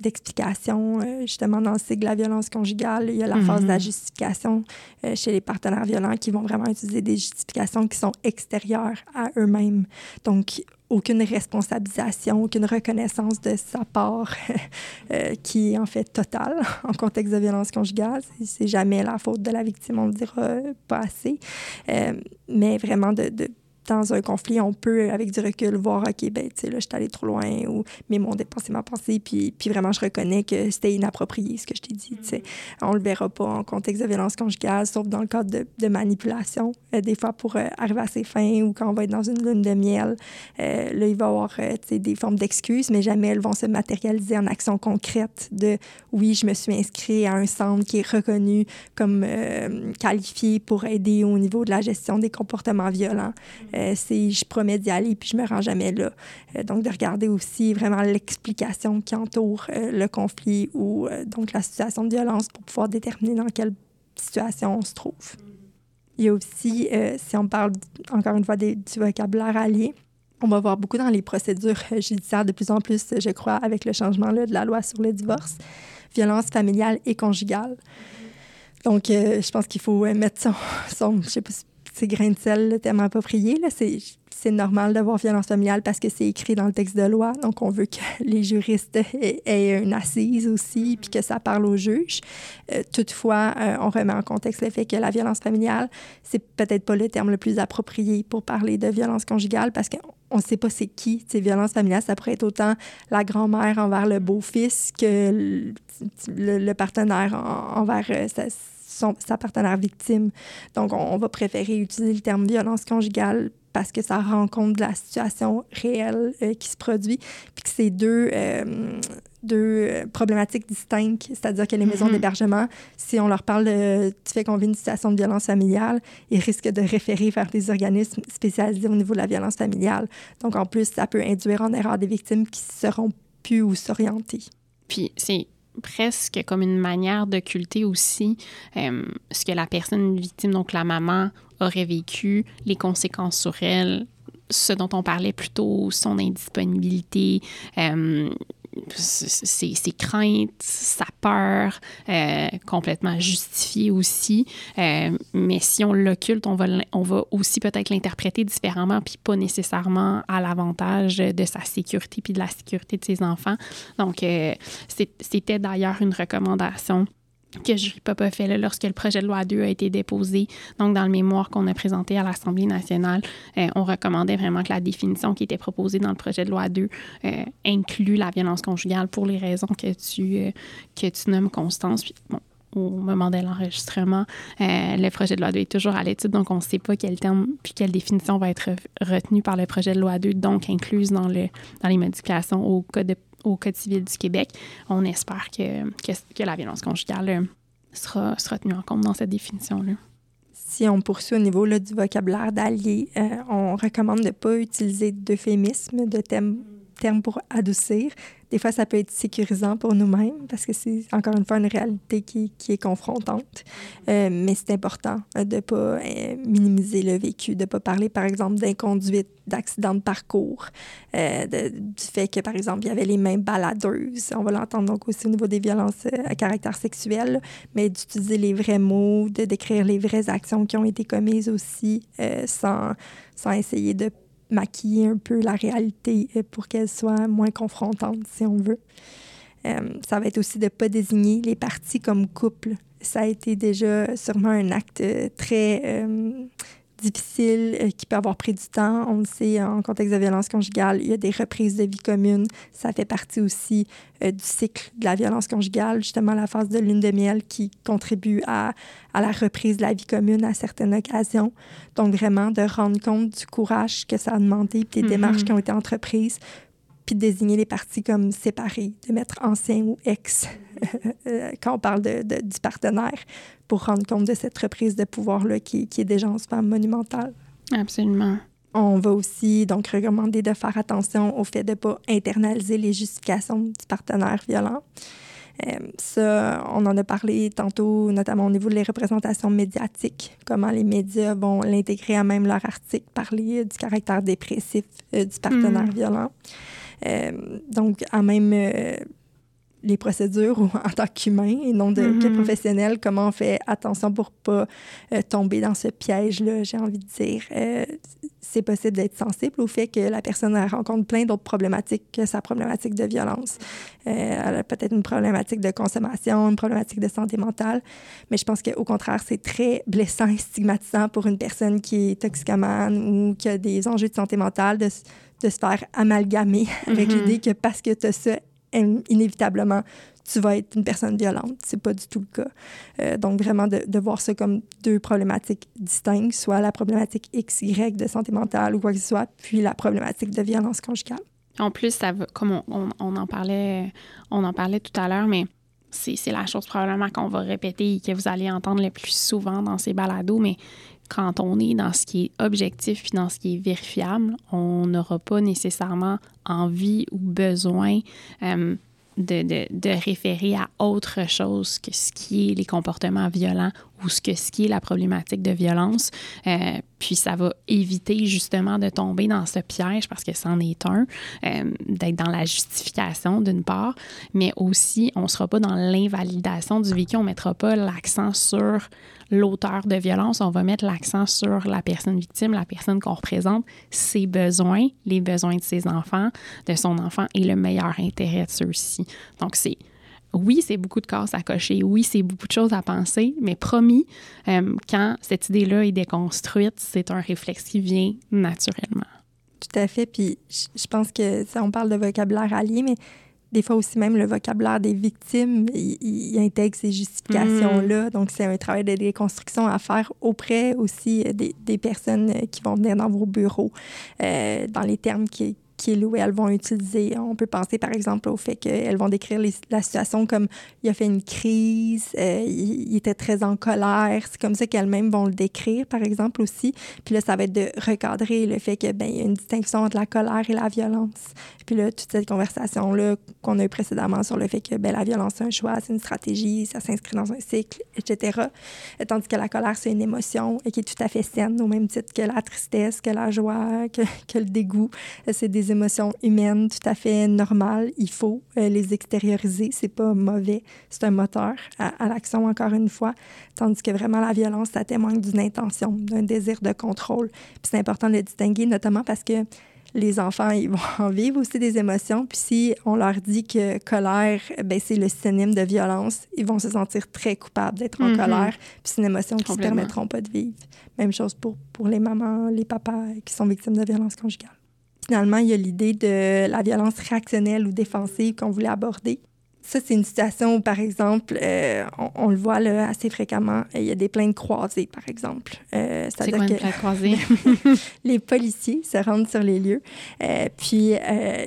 d'explication, justement, dans le cycle de la violence conjugale. Il y a la phase de la mm-hmm. justification chez les partenaires violents qui vont vraiment utiliser des justifications qui sont extérieures à eux-mêmes. Donc, aucune responsabilisation, aucune reconnaissance de sa part euh, qui est en fait totale en contexte de violence conjugale. C'est jamais la faute de la victime, on le dira pas assez. Euh, mais vraiment de dans un conflit, on peut, avec du recul, voir, OK, ben, tu sais, là, je suis allée trop loin ou mes mots ont dépassé ma pensée. Puis, puis vraiment, je reconnais que c'était inapproprié, ce que je t'ai dit. Tu sais. Mm-hmm. On le verra pas en contexte de violence conjugale, sauf dans le cadre de, de manipulation, euh, des fois pour euh, arriver à ses fins ou quand on va être dans une lune de miel. Euh, là, il va y avoir, tu sais, des formes d'excuses, mais jamais elles vont se matérialiser en action concrète de, oui, je me suis inscrit à un centre qui est reconnu comme qualifié pour aider au niveau de la gestion des comportements violents. Euh, c'est je promets d'y aller puis je me rends jamais là. Euh, donc de regarder aussi vraiment l'explication qui entoure euh, le conflit ou donc la situation de violence pour pouvoir déterminer dans quelle situation on se trouve. Il y a aussi, si on parle encore une fois du vocabulaire allié, on va voir beaucoup dans les procédures judiciaires de plus en plus, je crois, avec le changement là, de la loi sur le divorce, violence familiale et conjugale. Donc, je pense qu'il faut mettre son, son je sais pas c'est grain de sel, le thème approprié. C'est normal d'avoir violence familiale parce que c'est écrit dans le texte de loi. Donc, on veut que les juristes aient, une assise aussi, puis que ça parle aux juges. Euh, toutefois, euh, on remet en contexte le fait que la violence familiale, c'est peut-être pas le terme le plus approprié pour parler de violence conjugale parce qu'on ne sait pas c'est qui. Ces violences familiales, ça pourrait être autant la grand-mère envers le beau-fils que le, partenaire envers euh, sa, sa partenaire victime. Donc, on, va préférer utiliser le terme violence conjugale parce que ça rend compte de la situation réelle euh, qui se produit, puis que c'est deux, euh, deux problématiques distinctes, c'est-à-dire que les maisons mm-hmm. d'hébergement, si on leur parle du fait qu'on vit une situation de violence familiale, ils risquent de référer vers des organismes spécialisés au niveau de la violence familiale. Donc, en plus, ça peut induire en erreur des victimes qui seront plus ou s'orienter. Puis, c'est presque comme une manière d'occulter aussi euh, ce que la personne victime, donc la maman, aurait vécu, les conséquences sur elle, ce dont on parlait plus tôt, son indisponibilité, euh, ses, craintes, sa peur, euh, complètement justifiée aussi. Euh, mais si on l'occulte, on va, on va aussi peut-être l'interpréter différemment, puis pas nécessairement à l'avantage de sa sécurité, puis de la sécurité de ses enfants. Donc, euh, c'était d'ailleurs une recommandation que Jury Pop a fait lorsque le projet de loi 2 a été déposé. Donc, dans le mémoire qu'on a présenté à l'Assemblée nationale, euh, on recommandait vraiment que la définition qui était proposée dans le projet de loi 2 euh, inclut la violence conjugale pour les raisons que tu, euh, que tu nommes, Constance. Puis, bon, au moment de l'enregistrement, le projet de loi 2 est toujours à l'étude, donc on ne sait pas quel terme puis quelle définition va être retenue par le projet de loi 2, donc incluse dans, le, dans les modifications au code de au Code civil du Québec. On espère que, la violence conjugale euh, sera, tenue en compte dans cette définition-là. Si on poursuit au niveau là, du vocabulaire d'allié, euh, on recommande de ne pas utiliser d'euphémisme, de termes terme pour adoucir. Des fois, ça peut être sécurisant pour nous-mêmes parce que c'est encore une fois une réalité qui, qui est confrontante. Euh, mais c'est important euh, de ne pas euh, minimiser le vécu, de ne pas parler, par exemple, d'inconduite, d'accident de parcours, du fait que, par exemple, il y avait les mains baladeuses. On va l'entendre donc aussi au niveau des violences à caractère sexuel, mais d'utiliser les vrais mots, de décrire les vraies actions qui ont été commises aussi sans, sans essayer de maquiller un peu la réalité euh, pour qu'elle soit moins confrontante, si on veut. Euh, ça va être aussi de ne pas désigner les parties comme couple. Ça a été déjà sûrement un acte euh, très difficile, euh, qui peut avoir pris du temps. On le sait, en contexte de violence conjugale, il y a des reprises de vie commune. Ça fait partie aussi euh, du cycle de la violence conjugale, justement la phase de lune de miel qui contribue à, à la reprise de la vie commune à certaines occasions. Donc vraiment de rendre compte du courage que ça a demandé, puis des démarches mm-hmm. qui ont été entreprises puis de désigner les parties comme séparées, de mettre ancien ou ex euh, quand on parle de, du partenaire, pour rendre compte de cette reprise de pouvoir-là qui, qui, est déjà en soi monumentale. Absolument. On va aussi donc recommander de faire attention au fait de ne pas internaliser les justifications du partenaire violent. Euh, ça, on en a parlé tantôt, notamment au niveau des représentations médiatiques, comment les médias vont l'intégrer à même leur article, parler du caractère dépressif euh, du partenaire mm. violent. Euh, donc, à même les procédures en tant qu'humain et non de mm professionnel, comment on fait attention pour pas euh, tomber dans ce piège-là, j'ai envie de dire. Euh, c'est possible d'être sensible au fait que la personne rencontre plein d'autres problématiques que sa problématique de violence. Euh, elle a peut-être une problématique de consommation, une problématique de santé mentale, mais je pense qu'au contraire, c'est très blessant et stigmatisant pour une personne qui est toxicomane ou qui a des enjeux de santé mentale de, de se faire amalgamer avec mm-hmm. l'idée que parce que tu as ça, inévitablement, tu vas être une personne violente. C'est pas du tout le cas. Euh, donc, vraiment, de, de, voir ça comme deux problématiques distinctes, soit la problématique XY de santé mentale ou quoi que ce soit, puis la problématique de violence conjugale. En plus, ça comme on, on, en parlait, on en parlait tout à l'heure, mais c'est la chose probablement qu'on va répéter et que vous allez entendre le plus souvent dans ces balados, mais quand on est dans ce qui est objectif puis dans ce qui est vérifiable, on n'aura pas nécessairement envie ou besoin euh, de, de, de, référer à autre chose que ce qui est les comportements violents ou ce que ce qui est la problématique de violence. Euh, puis ça va éviter justement de tomber dans ce piège parce que c'en est un, euh, d'être dans la justification d'une part, mais aussi on ne sera pas dans l'invalidation du vécu, on ne mettra pas l'accent sur l'auteur de violence, on va mettre l'accent sur la personne victime, la personne qu'on représente, ses besoins, les besoins de ses enfants, de son enfant et le meilleur intérêt de ceux-ci. Donc c'est oui, c'est beaucoup de cases à cocher, oui, c'est beaucoup de choses à penser, mais promis, euh, quand cette idée-là est déconstruite, c'est un réflexe qui vient naturellement. Tout à fait. Puis je pense que ça, on parle de vocabulaire allié, mais des fois aussi même le vocabulaire des victimes, il, intègre ces justifications-là. Mm. Donc, c'est un travail de déconstruction à faire auprès aussi des, des personnes qui vont venir dans vos bureaux, euh, dans les termes qui, qui où elles vont utiliser. On peut penser, par exemple, au fait qu'elles vont décrire la situation comme il a fait une crise, euh, il, était très en colère. C'est comme ça qu'elles-mêmes vont le décrire, par exemple, aussi. Puis là, ça va être de recadrer le fait qu'il ben, y a une distinction entre la colère et la violence. Puis là, toute cette conversation-là qu'on a eu précédemment sur le fait que ben, la violence, c'est un choix, c'est une stratégie, ça s'inscrit dans un cycle, etc. Tandis que la colère, c'est une émotion et qui est tout à fait saine, au même titre que la tristesse, que la joie, que, que le dégoût. C'est des émotions humaines tout à fait normales. Il faut euh, les extérioriser. C'est pas mauvais. C'est un moteur à, l'action, encore une fois. Tandis que vraiment, la violence, ça témoigne d'une intention, d'un désir de contrôle. Puis c'est important de le distinguer, notamment parce que les enfants, ils vont en vivre aussi des émotions. Puis si on leur dit que colère, ben, c'est le synonyme de violence, ils vont se sentir très coupables d'être en mm-hmm. colère. Puis c'est une émotion qu'ils ne se permettront pas de vivre. Même chose pour, pour les mamans, les papas qui sont victimes de violence conjugale. Finalement, il y a l'idée de la violence réactionnelle ou défensive qu'on voulait aborder. Ça, c'est une situation où, par exemple, euh, on, le voit là, assez fréquemment. Il y a des plaintes croisées, par exemple. Euh, c'est quoi une plainte croisée? les policiers se rendent sur les lieux, euh, puis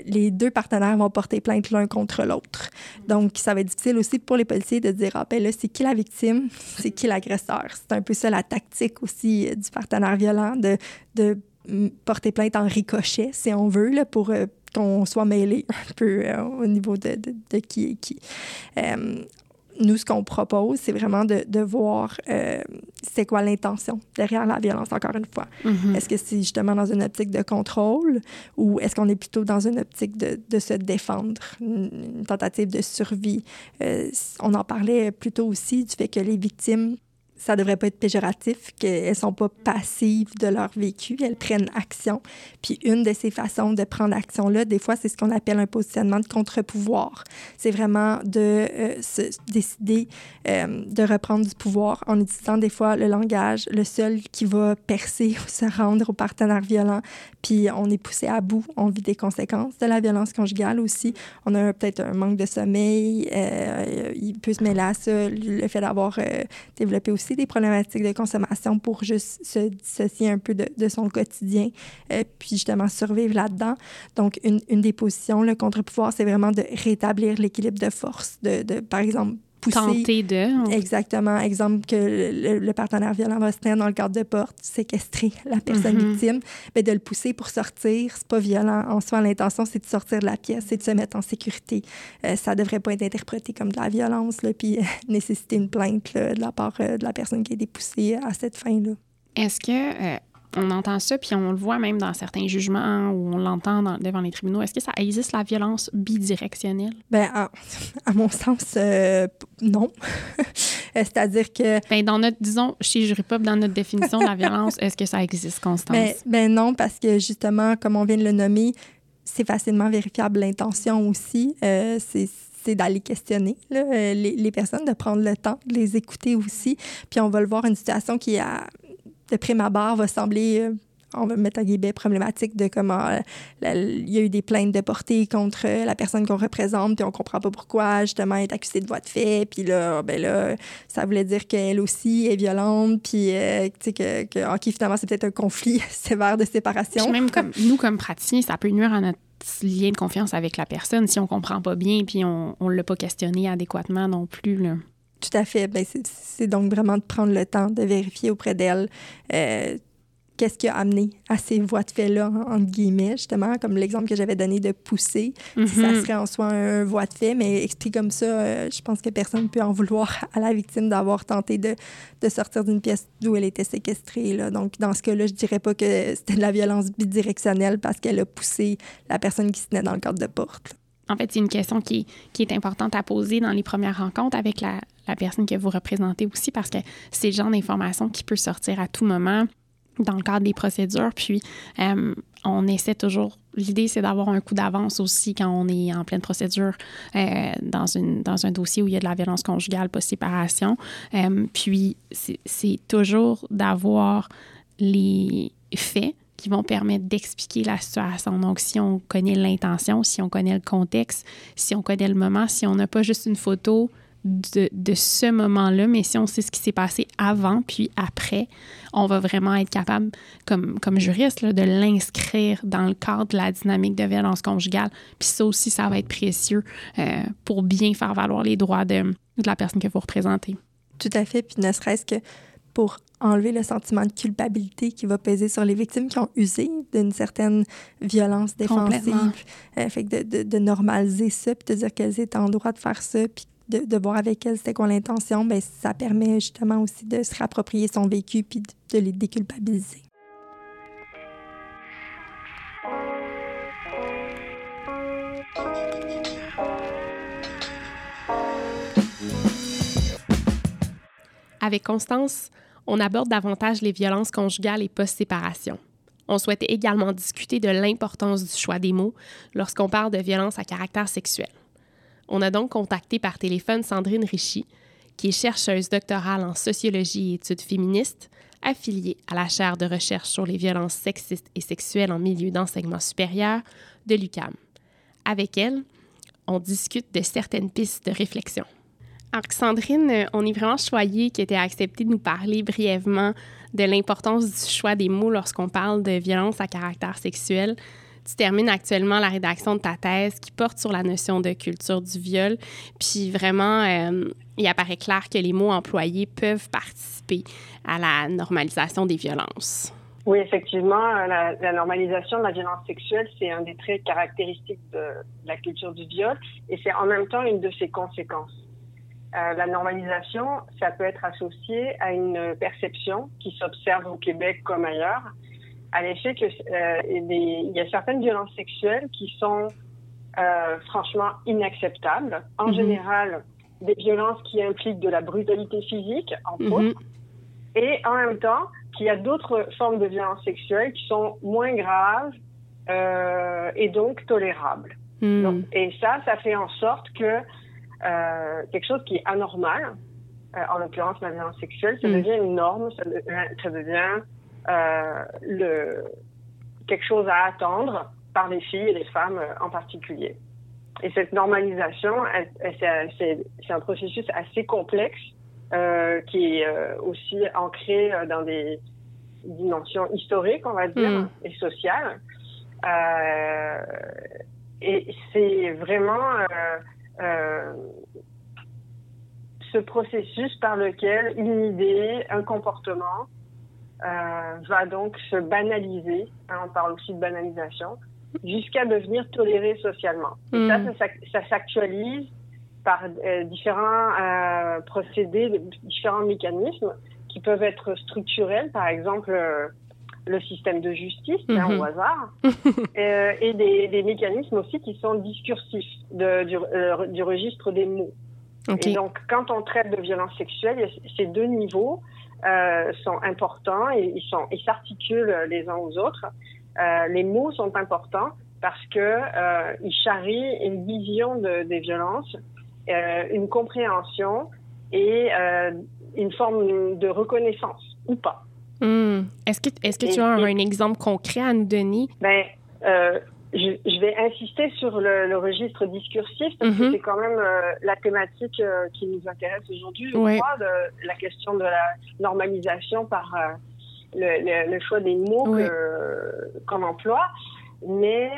les deux partenaires vont porter plainte l'un contre l'autre. Donc, ça va être difficile aussi pour les policiers de dire, ah ben là, c'est qui la victime, c'est qui l'agresseur? C'est un peu ça la tactique aussi du partenaire violent, de, de porter plainte en ricochet, si on veut, là, pour euh, qu'on soit mêlé un peu euh, au niveau de, de, qui est qui. Euh, nous, ce qu'on propose, c'est vraiment de, de voir c'est quoi l'intention derrière la violence, encore une fois. Mm-hmm. Est-ce que c'est justement dans une optique de contrôle ou est-ce qu'on est plutôt dans une optique de, de se défendre, une, tentative de survie? on en parlait plutôt aussi du fait que les victimes ça devrait pas être péjoratif, qu'elles sont pas passives de leur vécu, elles prennent action. Puis une de ces façons de prendre action-là, des fois, c'est ce qu'on appelle un positionnement de contre-pouvoir. C'est vraiment de euh, se décider euh, de reprendre du pouvoir en utilisant des fois le langage, le seul qui va percer ou se rendre au partenaire violent. Puis on est poussé à bout, on vit des conséquences de la violence conjugale aussi. On a peut-être un manque de sommeil, euh, il peut se mêler à ça, le fait d'avoir développé aussi des problématiques de consommation pour juste se dissocier un peu de, de son quotidien, euh, puis justement survivre là-dedans. Donc, une, une, des positions, le contre-pouvoir, c'est vraiment de rétablir l'équilibre de force, de, de, par exemple, pousser. Tenter de. Exactement. Exemple que le, partenaire violent va se tenir dans le cadre de porte, séquestrer la personne mm-hmm. victime, mais de le pousser pour sortir, c'est pas violent. En soi, l'intention, c'est de sortir de la pièce, c'est de se mettre en sécurité. Euh, ça devrait pas être interprété comme de la violence, là, puis nécessiter une plainte de la part de la personne qui a été poussée à cette fin-là. Est-ce que on entend ça, puis on le voit même dans certains jugements où on l'entend devant les tribunaux. Est-ce que ça existe la violence bidirectionnelle? Ben, à, mon sens, euh, non. C'est-à-dire que. Ben, dans notre, disons, chez Juripop, dans notre définition de la violence, est-ce que ça existe, Constance? Ben, ben, non, parce que justement, comme on vient de le nommer, c'est facilement vérifiable l'intention aussi. Euh, c'est d'aller questionner euh, les, les, personnes, de prendre le temps de les écouter aussi. Puis on va le voir, une situation qui a de prime abord, va sembler, euh, on va mettre à guillemets, problématique de comment euh, il y a eu des plaintes de portée contre euh, la personne qu'on représente, puis on comprend pas pourquoi, justement, elle est accusée de voie de fait, puis là, ben là, ça voulait dire qu'elle aussi est violente, puis, tu sais, que, que finalement, c'est peut-être un conflit sévère de séparation. même comme nous, comme praticiens, ça peut nuire à notre lien de confiance avec la personne si on comprend pas bien, puis on ne l'a pas questionné adéquatement non plus, là. Tout à fait. Ben, c'est donc vraiment de prendre le temps de vérifier auprès d'elle euh, qu'est-ce qui a amené à ces voies de fait-là, entre guillemets, justement, comme l'exemple que j'avais donné de pousser. Ça mm-hmm. serait en soi un voie de fait, mais expliqué comme ça, euh, je pense que personne ne peut en vouloir à la victime d'avoir tenté de, de sortir d'une pièce d'où elle était séquestrée. Là. Donc, dans ce cas-là, je dirais pas que c'était de la violence bidirectionnelle parce qu'elle a poussé la personne qui se tenait dans le cadre de porte. En fait, c'est une question qui, est importante à poser dans les premières rencontres avec la, personne que vous représentez aussi, parce que c'est le genre d'information qui peut sortir à tout moment dans le cadre des procédures. Puis, euh, on essaie toujours. L'idée, c'est d'avoir un coup d'avance aussi quand on est en pleine procédure euh, dans un dossier où il y a de la violence conjugale post-séparation. Euh, puis, c'est toujours d'avoir les faits qui vont permettre d'expliquer la situation. Donc, si on connaît l'intention, si on connaît le contexte, si on connaît le moment, si on n'a pas juste une photo de, ce moment-là, mais si on sait ce qui s'est passé avant puis après, on va vraiment être capable, comme, comme juriste, de l'inscrire dans le cadre de la dynamique de violence conjugale. Puis ça aussi, ça va être précieux euh, pour bien faire valoir les droits de la personne que vous représentez. Tout à fait. Puis ne serait-ce que pour enlever le sentiment de culpabilité qui va peser sur les victimes qui ont usé d'une certaine violence défensive. Euh, fait que de, de, de, normaliser ça, puis de dire qu'elles étaient en droit de faire ça, puis de, voir avec elles c'était quoi l'intention, ben ça permet justement aussi de se réapproprier son vécu puis de, les déculpabiliser. Avec Constance, on aborde davantage les violences conjugales et post-séparation. On souhaitait également discuter de l'importance du choix des mots lorsqu'on parle de violences à caractère sexuel. On a donc contacté par téléphone Sandrine Richy, qui est chercheuse doctorale en sociologie et études féministes, affiliée à la chaire de recherche sur les violences sexistes et sexuelles en milieu d'enseignement supérieur de l'UCAM. Avec elle, on discute de certaines pistes de réflexion. Alors, Sandrine, on est vraiment choyé qui ait accepté de nous parler brièvement de l'importance du choix des mots lorsqu'on parle de violence à caractère sexuel tu termines actuellement la rédaction de ta thèse qui porte sur la notion de culture du viol. Puis vraiment, euh, il apparaît clair que les mots employés peuvent participer à la normalisation des violences. Oui, effectivement, la, normalisation de la violence sexuelle, c'est un des traits caractéristiques de, la culture du viol et c'est en même temps une de ses conséquences. Euh, la normalisation, ça peut être associé à une perception qui s'observe au Québec comme ailleurs, à l'effet que euh, il y a certaines violences sexuelles qui sont euh, franchement inacceptables. En mhm. général, des violences qui impliquent de la brutalité physique, entre mhm. autres, et en même temps qu'il y a d'autres formes de violences sexuelles qui sont moins graves euh, et donc tolérables. Mhm. et ça, ça fait en sorte que quelque chose qui est anormal, en l'occurrence la violence sexuelle, ça devient une norme, ça, ça devient euh, le, quelque chose à attendre par les filles et les femmes euh, en particulier. Et cette normalisation, c'est un processus assez complexe euh, qui est euh, aussi ancré dans des dimensions historiques, on va dire, mm. et sociales. Euh, et c'est vraiment ce processus par lequel une idée, un comportement euh, va donc se banaliser, hein, on parle aussi de banalisation, jusqu'à devenir toléré socialement. Et ça, hmm. ça, s'actualise par euh, différents euh, procédés, différents mécanismes qui peuvent être structurels, par exemple euh, le système de justice, hein, au mhm. hasard, euh, et des, des, mécanismes aussi qui sont discursifs de, du, euh, du, registre des mots. Et donc, quand on traite de violence sexuelle, ces deux niveaux euh, sont importants et ils s'articulent les uns aux autres. Euh, les mots sont importants parce que euh, ils charrient une vision de, des violences, une compréhension et une forme de reconnaissance ou pas. Hmm. Est-ce que, est-ce que tu as un, exemple concret à nous donner? Ben, euh, je, je, vais insister sur le, le registre discursif parce que mm-hmm. c'est quand même euh, la thématique euh, qui nous intéresse aujourd'hui, je crois, de la question de la normalisation par le, le, choix des mots qu'on emploie. Mais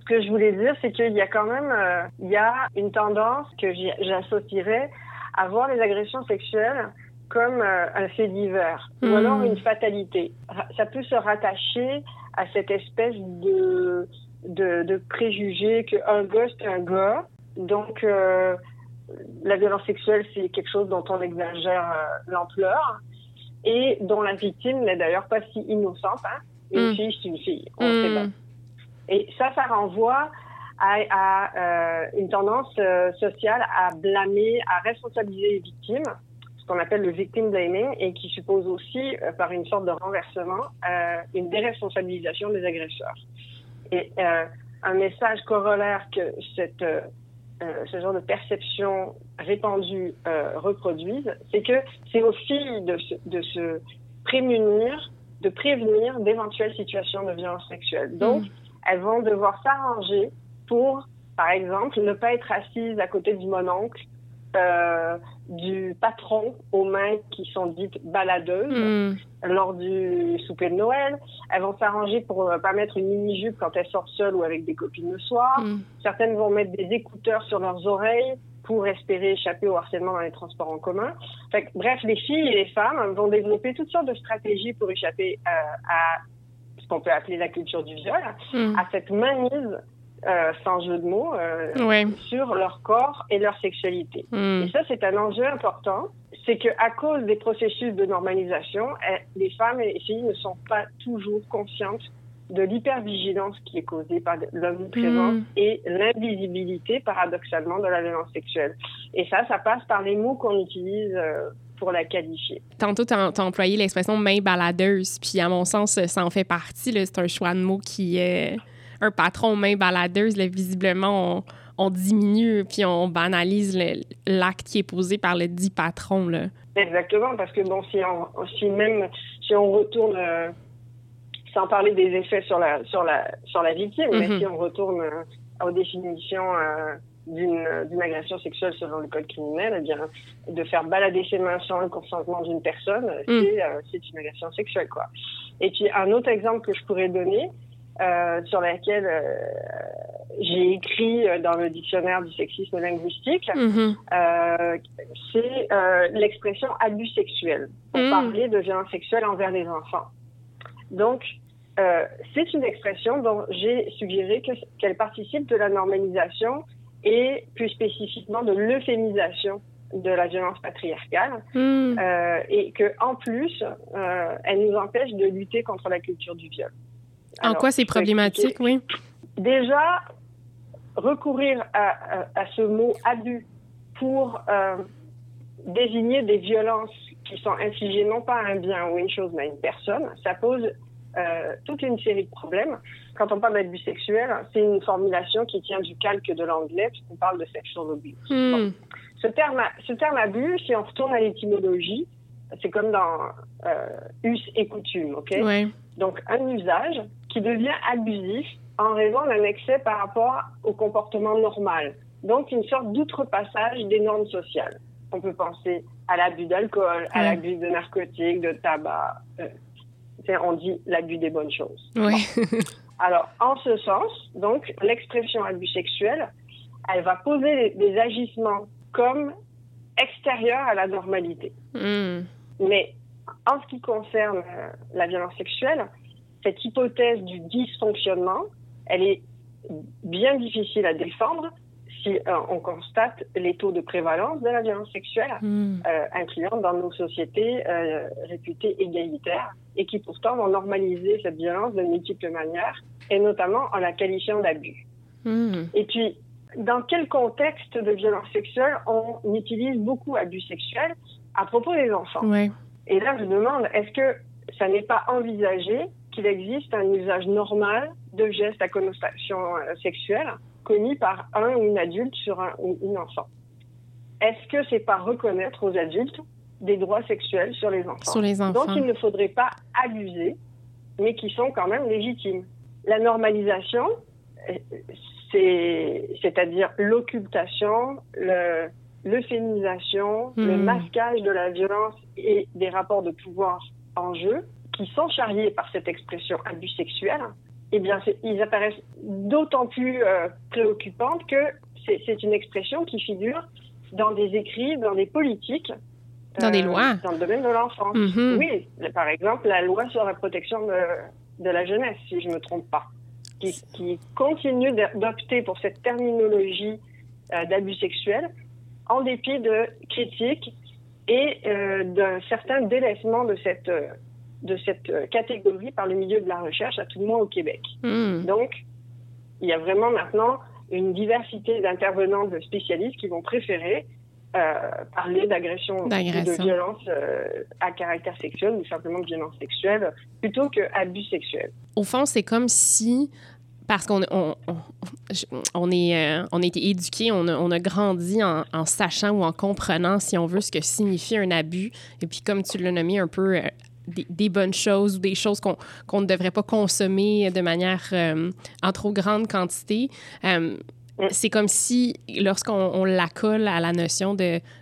ce que je voulais dire, c'est qu'il y a quand même il y a une tendance que j'associerais à voir les agressions sexuelles comme euh, un fait divers ou hmm. alors une fatalité. Ça peut se rattacher à cette espèce de, de, de préjugé qu'un gars, c'est un gars. Donc, euh, la violence sexuelle, c'est quelque chose dont on exagère euh, l'ampleur et dont la victime n'est d'ailleurs pas si innocente. Hein. Une hmm. fille, c'est une fille, on sait pas. Hmm. Et ça, ça renvoie à, à une tendance sociale à blâmer, à responsabiliser les victimes qu'on appelle le victim blaming et qui suppose aussi, euh, par une sorte de renversement, euh, une déresponsabilisation des agresseurs. Et euh, un message corollaire que cette, ce genre de perception répandue reproduise, c'est que c'est aux filles de se, de se prémunir, de prévenir d'éventuelles situations de violence sexuelle. Donc, mm. elles vont devoir s'arranger pour, par exemple, ne pas être assises à côté du mononcle euh, du patron aux mains qui sont dites baladeuses hmm. lors du souper de Noël. Elles vont s'arranger pour euh, pas mettre une mini-jupe quand elles sortent seules ou avec des copines le soir. Hmm. Certaines vont mettre des écouteurs sur leurs oreilles pour espérer échapper au harcèlement dans les transports en commun. Fait bref, les filles et les femmes vont développer toutes sortes de stratégies pour échapper euh, à ce qu'on peut appeler la culture du viol, hmm. à cette mainmise euh, sans jeu de mots, euh, sur leur corps et leur sexualité. Hmm. Et ça, c'est un enjeu important. C'est que à cause des processus de normalisation, eh, les femmes et les filles ne sont pas toujours conscientes de l'hypervigilance qui est causée par l'omniprésence hmm. et l'invisibilité, paradoxalement, de la violence sexuelle. Et ça, ça passe par les mots qu'on utilise euh, pour la qualifier. Tantôt, tu as, employé l'expression main baladeuse, puis à mon sens, ça en fait partie. C'est un choix de mots qui est un patron main baladeuse, là, visiblement, on, diminue puis on banalise l'acte qui est posé par le dit patron. Là. Exactement, parce que bon, si, on, si même si on retourne, euh, sans parler des effets sur la, sur la, sur la victime, mais mm-hmm. si on retourne euh, aux définitions euh, d'une agression sexuelle selon le code criminel, eh bien, de faire balader ses mains sans le consentement d'une personne, mm. c'est une agression sexuelle, quoi. Et puis, un autre exemple que je pourrais donner, euh, sur laquelle euh, j'ai écrit euh, dans le dictionnaire du sexisme linguistique, mm-hmm. c'est l'expression abus sexuel pour mm. parler de violence sexuelle envers les enfants. Donc, c'est une expression dont j'ai suggéré qu'elle participe de la normalisation et plus spécifiquement de l'euphémisation de la violence patriarcale mm. et que en plus, elle nous empêche de lutter contre la culture du viol. En quoi c'est problématique, oui? Déjà, recourir à, à, ce mot abus pour euh, désigner des violences qui sont infligées non pas à un bien ou une chose, mais à une personne, ça pose euh, toute une série de problèmes. Quand on parle d'abus sexuel, c'est une formulation qui tient du calque de l'anglais, puisqu'on parle de sexual abuse. Hmm. Ce, terme, ce terme abus, si on retourne à l'étymologie, c'est comme dans euh, us et coutume, OK? Ouais. Donc, un usage qui devient abusif en raison d'un excès par rapport au comportement normal. Donc, une sorte d'outrepassage des normes sociales. On peut penser à l'abus d'alcool, à l'abus de narcotiques, de tabac. Euh, on dit l'abus des bonnes choses. Oui. Alors, en ce sens, donc, l'expression abus sexuel, elle va poser des agissements comme extérieure à la normalité. Hmm. Mais en ce qui concerne euh, la violence sexuelle, cette hypothèse du dysfonctionnement, elle est bien difficile à défendre si euh, on constate les taux de prévalence de la violence sexuelle, Hmm. euh, incluant dans nos sociétés euh, réputées égalitaires, et qui pourtant vont normaliser cette violence de multiples manières, et notamment en la qualifiant d'abus. Hmm. Et puis, dans quel contexte de violence sexuelle on utilise beaucoup abus sexuels à propos des enfants? Ouais. Et là, je demande, est-ce que ça n'est pas envisagé qu'il existe un usage normal de gestes à connotation euh, sexuelle commis par un ou une adulte sur un ou une enfant Est-ce que c'est pas reconnaître aux adultes des droits sexuels sur les enfants? Sur les enfants. dont il ne faudrait pas abuser, mais qui sont quand même légitimes. La normalisation, c'est, c'est-à-dire l'occultation, le, l'euphémisation, le Hmm. masquage de la violence et des rapports de pouvoir en jeu, qui sont charriés par cette expression abus sexuel, eh bien, ils apparaissent d'autant plus euh, préoccupantes que c'est, une expression qui figure dans des écrits, dans des politiques, euh, Dans des lois. dans le domaine de l'enfance. Mhm. Oui, par exemple, la loi sur la protection de, de la jeunesse, si je ne me trompe pas, qui, qui continue d'opter pour cette terminologie euh, d'abus sexuel en dépit de critiques et euh, d'un certain délaissement de cette, euh, de cette euh, catégorie par le milieu de la recherche, à tout le moins au Québec. Hmm. Donc, il y a vraiment maintenant une diversité d'intervenants, de spécialistes qui vont préférer euh, parler d'agression ou de violence euh, à caractère sexuel ou simplement de violence sexuelle plutôt que abus sexuel. Au fond, c'est comme si, parce qu'on on, on, on est, on a été éduqués, on a, on a grandi en, en sachant ou en comprenant, si on veut, ce que signifie un abus. Et puis, comme tu l'as nommé un peu, des, des bonnes choses ou des choses qu'on qu'on ne devrait pas consommer de manière euh, en trop grande quantité. Euh, c'est comme si, lorsqu'on on la colle à la notion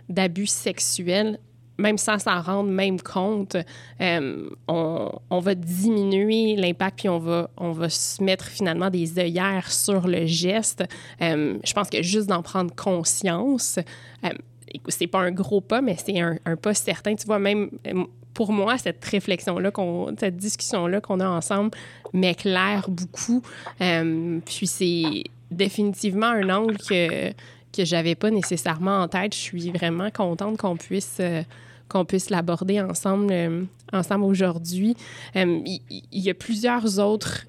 d'abus sexuel, même sans s'en rendre même compte, euh, on, on va diminuer l'impact puis on va, on va se mettre finalement des œillères sur le geste. Je pense que juste d'en prendre conscience, c'est pas un gros pas, mais c'est un, un pas certain. Tu vois, même pour moi, cette réflexion-là, cette discussion-là qu'on a ensemble m'éclaire beaucoup. Euh, puis c'est définitivement un angle que, que j'avais pas nécessairement en tête. Je suis vraiment contente qu'on puisse, euh, qu'on puisse l'aborder ensemble, euh, ensemble aujourd'hui. Il il y, a plusieurs autres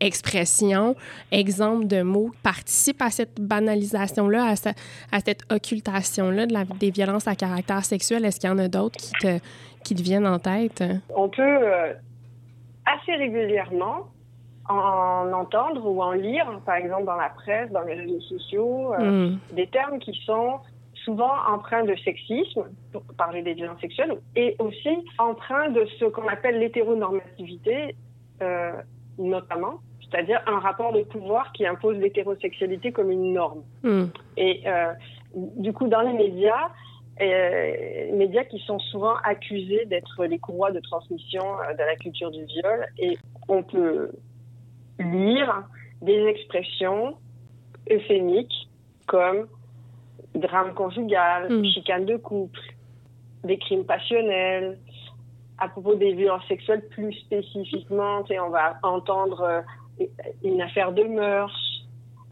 expressions, exemples de mots qui participent à cette banalisation-là, à, ce- à cette occultation-là de la, des violences à caractère sexuel. Est-ce qu'il y en a d'autres qui te, qui te viennent en tête? On peut euh, assez régulièrement en entendre ou en lire, par exemple dans la presse, dans les réseaux sociaux, euh, Hmm. des termes qui sont souvent empreints de sexisme, pour parler des violences sexuelles, et aussi empreints de ce qu'on appelle l'hétéronormativité, euh, notamment, c'est-à-dire un rapport de pouvoir qui impose l'hétérosexualité comme une norme. Hmm. Et euh, du coup, dans les médias, euh, médias qui sont souvent accusés d'être les courroies de transmission euh, de la culture du viol, et on peut lire des expressions euphémiques comme drame conjugal, Mm. chicane de couple, des crimes passionnels. À propos des violences sexuelles, plus spécifiquement, on va entendre euh, une affaire de mœurs.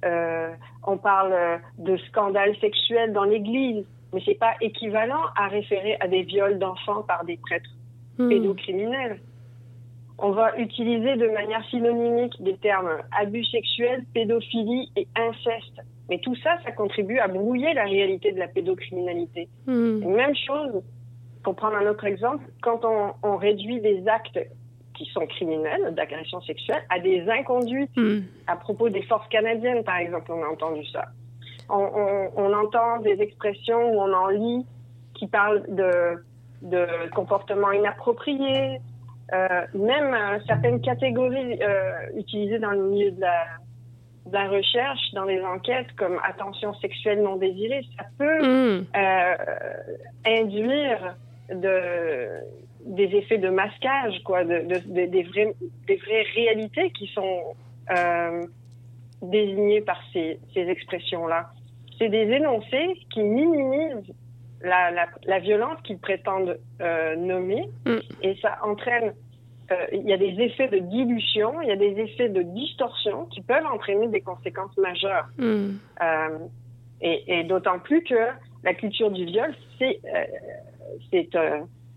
Euh, on parle euh, de scandales sexuels dans l'Église, mais c'est pas équivalent à référer à des viols d'enfants par des prêtres Hmm. pédocriminels. On va utiliser de manière synonymique des termes abus sexuels, pédophilie et inceste. Mais tout ça, ça contribue à brouiller la réalité de la pédocriminalité. Hmm. Même chose, pour prendre un autre exemple, quand on, on réduit des actes qui sont criminels, d'agression sexuelle, à des inconduites Hmm. à propos des forces canadiennes, par exemple, on a entendu ça. On, on- on entend des expressions où on en lit qui parlent de, de comportements inappropriés, euh, même euh, certaines catégories euh, utilisées dans le milieu de la, de la recherche, dans les enquêtes, comme attention sexuelle non désirée, ça peut Hmm. induire de, des effets de masquage, quoi, de, de- de- des, vraies, des vraies réalités qui sont euh, désignées par ces, ces expressions-là. C'est des énoncés qui minimisent la, violence qu'ils prétendent euh, nommer, mm. et ça entraîne, euh, il y a des effets de dilution, il y a des effets de distorsion qui peuvent entraîner des conséquences majeures. Mm. Et, d'autant plus que la culture du viol, c'est c'est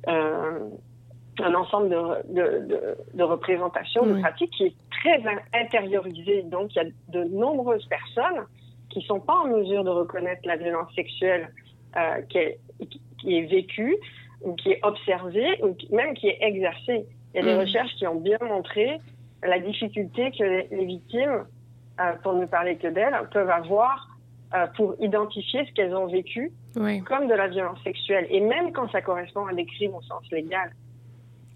un ensemble de, de, de, représentations, de pratiques qui est très intériorisé. Donc, il y a de nombreuses personnes qui ne sont pas en mesure de reconnaître la violence sexuelle euh, qui, est, qui, est, vécue ou qui est observée ou même qui est exercée. Il y a des mm. recherches qui ont bien montré la difficulté que les, victimes, euh, pour ne parler que d'elles, peuvent avoir euh, pour identifier ce qu'elles ont vécu comme de la violence sexuelle. Et même quand ça correspond à des crimes au sens légal.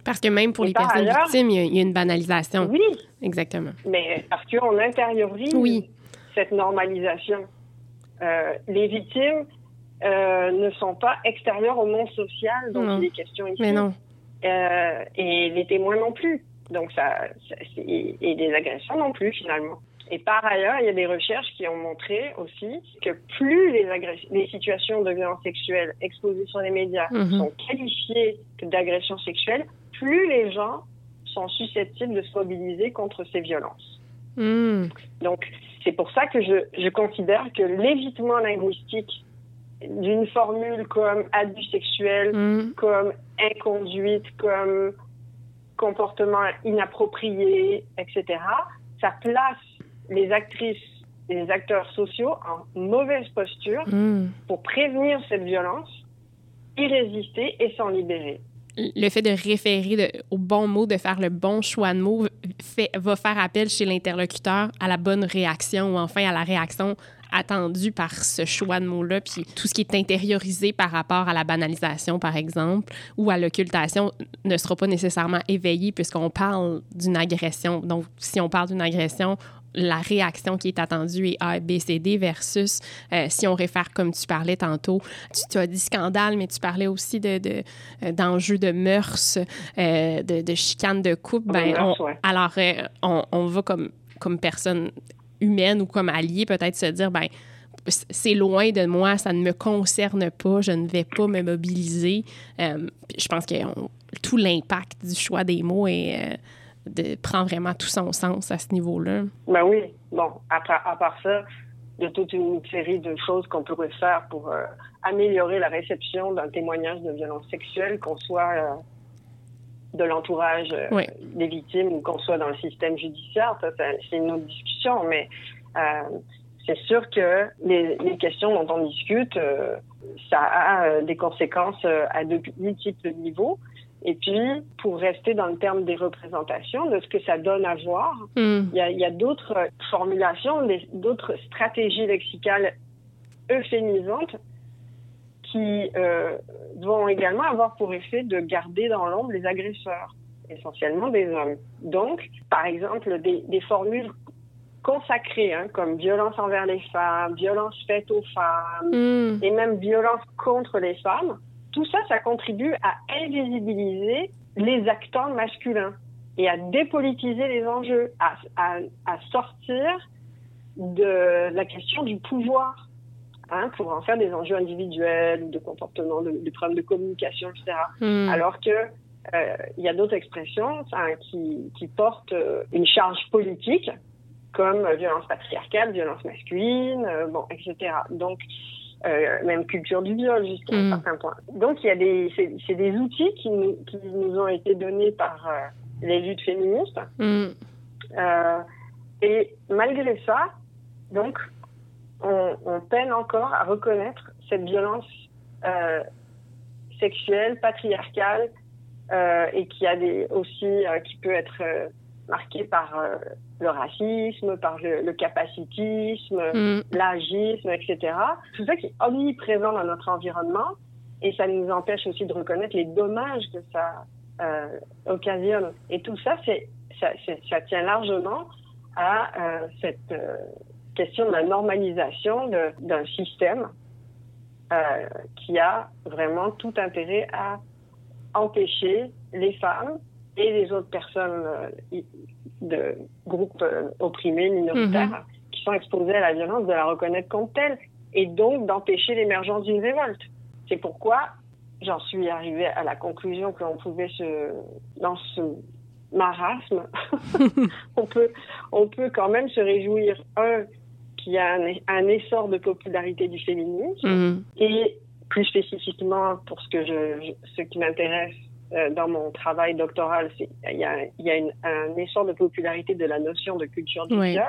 Parce que même pour les personnes victimes, il y, a, une banalisation. Oui. Exactement. Mais parce qu'on intériorise oui. cette normalisation. Euh, les victimes euh, ne sont pas extérieures au monde social dont il est question ici. Mais non. Euh, et les témoins non plus. Donc ça, et des agressions non plus finalement. Et par ailleurs, il y a des recherches qui ont montré aussi que plus les, les situations de violence sexuelle exposées sur les médias mhm. sont qualifiées d'agressions sexuelles, plus les gens sont susceptibles de se mobiliser contre ces violences. Hmm. Donc, c'est pour ça que je, je considère que l'évitement linguistique d'une formule comme abus sexuel, hmm. comme inconduite, comme comportement inapproprié, etc., ça place les actrices et les acteurs sociaux en mauvaise posture hmm. pour prévenir cette violence, y résister et s'en libérer le fait de référer au bon mot, de faire le bon choix de mots, fait, va faire appel chez l'interlocuteur à la bonne réaction ou enfin à la réaction attendue par ce choix de mots-là. Puis tout ce qui est intériorisé par rapport à la banalisation, par exemple, ou à l'occultation ne sera pas nécessairement éveillé puisqu'on parle d'une agression. Donc, si on parle d'une agression, la réaction qui est attendue est A, B, C, D versus euh, si on réfère comme tu parlais tantôt, tu, as dit scandale, mais tu parlais aussi de, euh, d'enjeux de, mœurs, euh, de, de chicane de couple. Ben, Alors, on, on, va comme, comme personne humaine ou comme allié peut-être se dire, ben c'est loin de moi, ça ne me concerne pas, je ne vais pas me mobiliser. je pense que tout l'impact du choix des mots est de, prend vraiment tout son sens à ce niveau-là. Ben oui. Bon, après, à part ça, il y a toute une série de choses qu'on pourrait faire pour euh, améliorer la réception d'un témoignage de violence sexuelle, qu'on soit euh, de l'entourage euh, des victimes ou qu'on soit dans le système judiciaire. Ça, c'est une autre discussion, mais c'est sûr que les, les, questions dont on discute, ça a des conséquences à de multiples niveaux. Et puis, pour rester dans le terme des représentations, de ce que ça donne à voir, hmm. il y a, d'autres formulations, d'autres stratégies lexicales euphémisantes qui euh, vont également avoir pour effet de garder dans l'ombre les agresseurs, essentiellement des hommes. Donc, par exemple, des, formules consacrées, hein, comme violence envers les femmes, violence faite aux femmes, hmm. et même violence contre les femmes, tout ça, ça contribue à invisibiliser les acteurs masculins et à dépolitiser les enjeux, à, sortir de la question du pouvoir, hein, pour en faire des enjeux individuels, de comportement, de, problèmes de communication, etc. Hmm. Alors que euh, il y a d'autres expressions qui, portent euh, une charge politique, comme violence patriarcale, violence masculine, euh, bon, etc. Donc, euh, même culture du viol jusqu'à un mm. certain point. Donc il y a des, c'est, des outils qui nous, qui nous ont été donnés par euh, les luttes féministes. Mm. Euh, et malgré ça, donc on, on, peine encore à reconnaître cette violence sexuelle, patriarcale, et qui a des aussi qui peut être marqué par euh, le racisme, par le, capacitisme, mm. l'agisme, etc. Tout ça qui est omniprésent dans notre environnement et ça nous empêche aussi de reconnaître les dommages que ça euh, occasionne. Et tout ça, c'est ça, ça, tient largement à euh, cette question de la normalisation d'un système qui a vraiment tout intérêt à empêcher les femmes et les autres personnes euh, de groupes euh, opprimés, minoritaires, mhm. qui sont exposés à la violence, de la reconnaître comme telle, et donc d'empêcher l'émergence d'une révolte. C'est pourquoi j'en suis arrivée à la conclusion qu'on pouvait se, dans ce marasme, on peut, on peut quand même se réjouir, un, qu'il y a un, essor de popularité du féminisme, mm. et plus spécifiquement pour ce que je, ce qui m'intéresse euh, dans mon travail doctoral, il y a, y a une, un essor de popularité de la notion de culture du viol.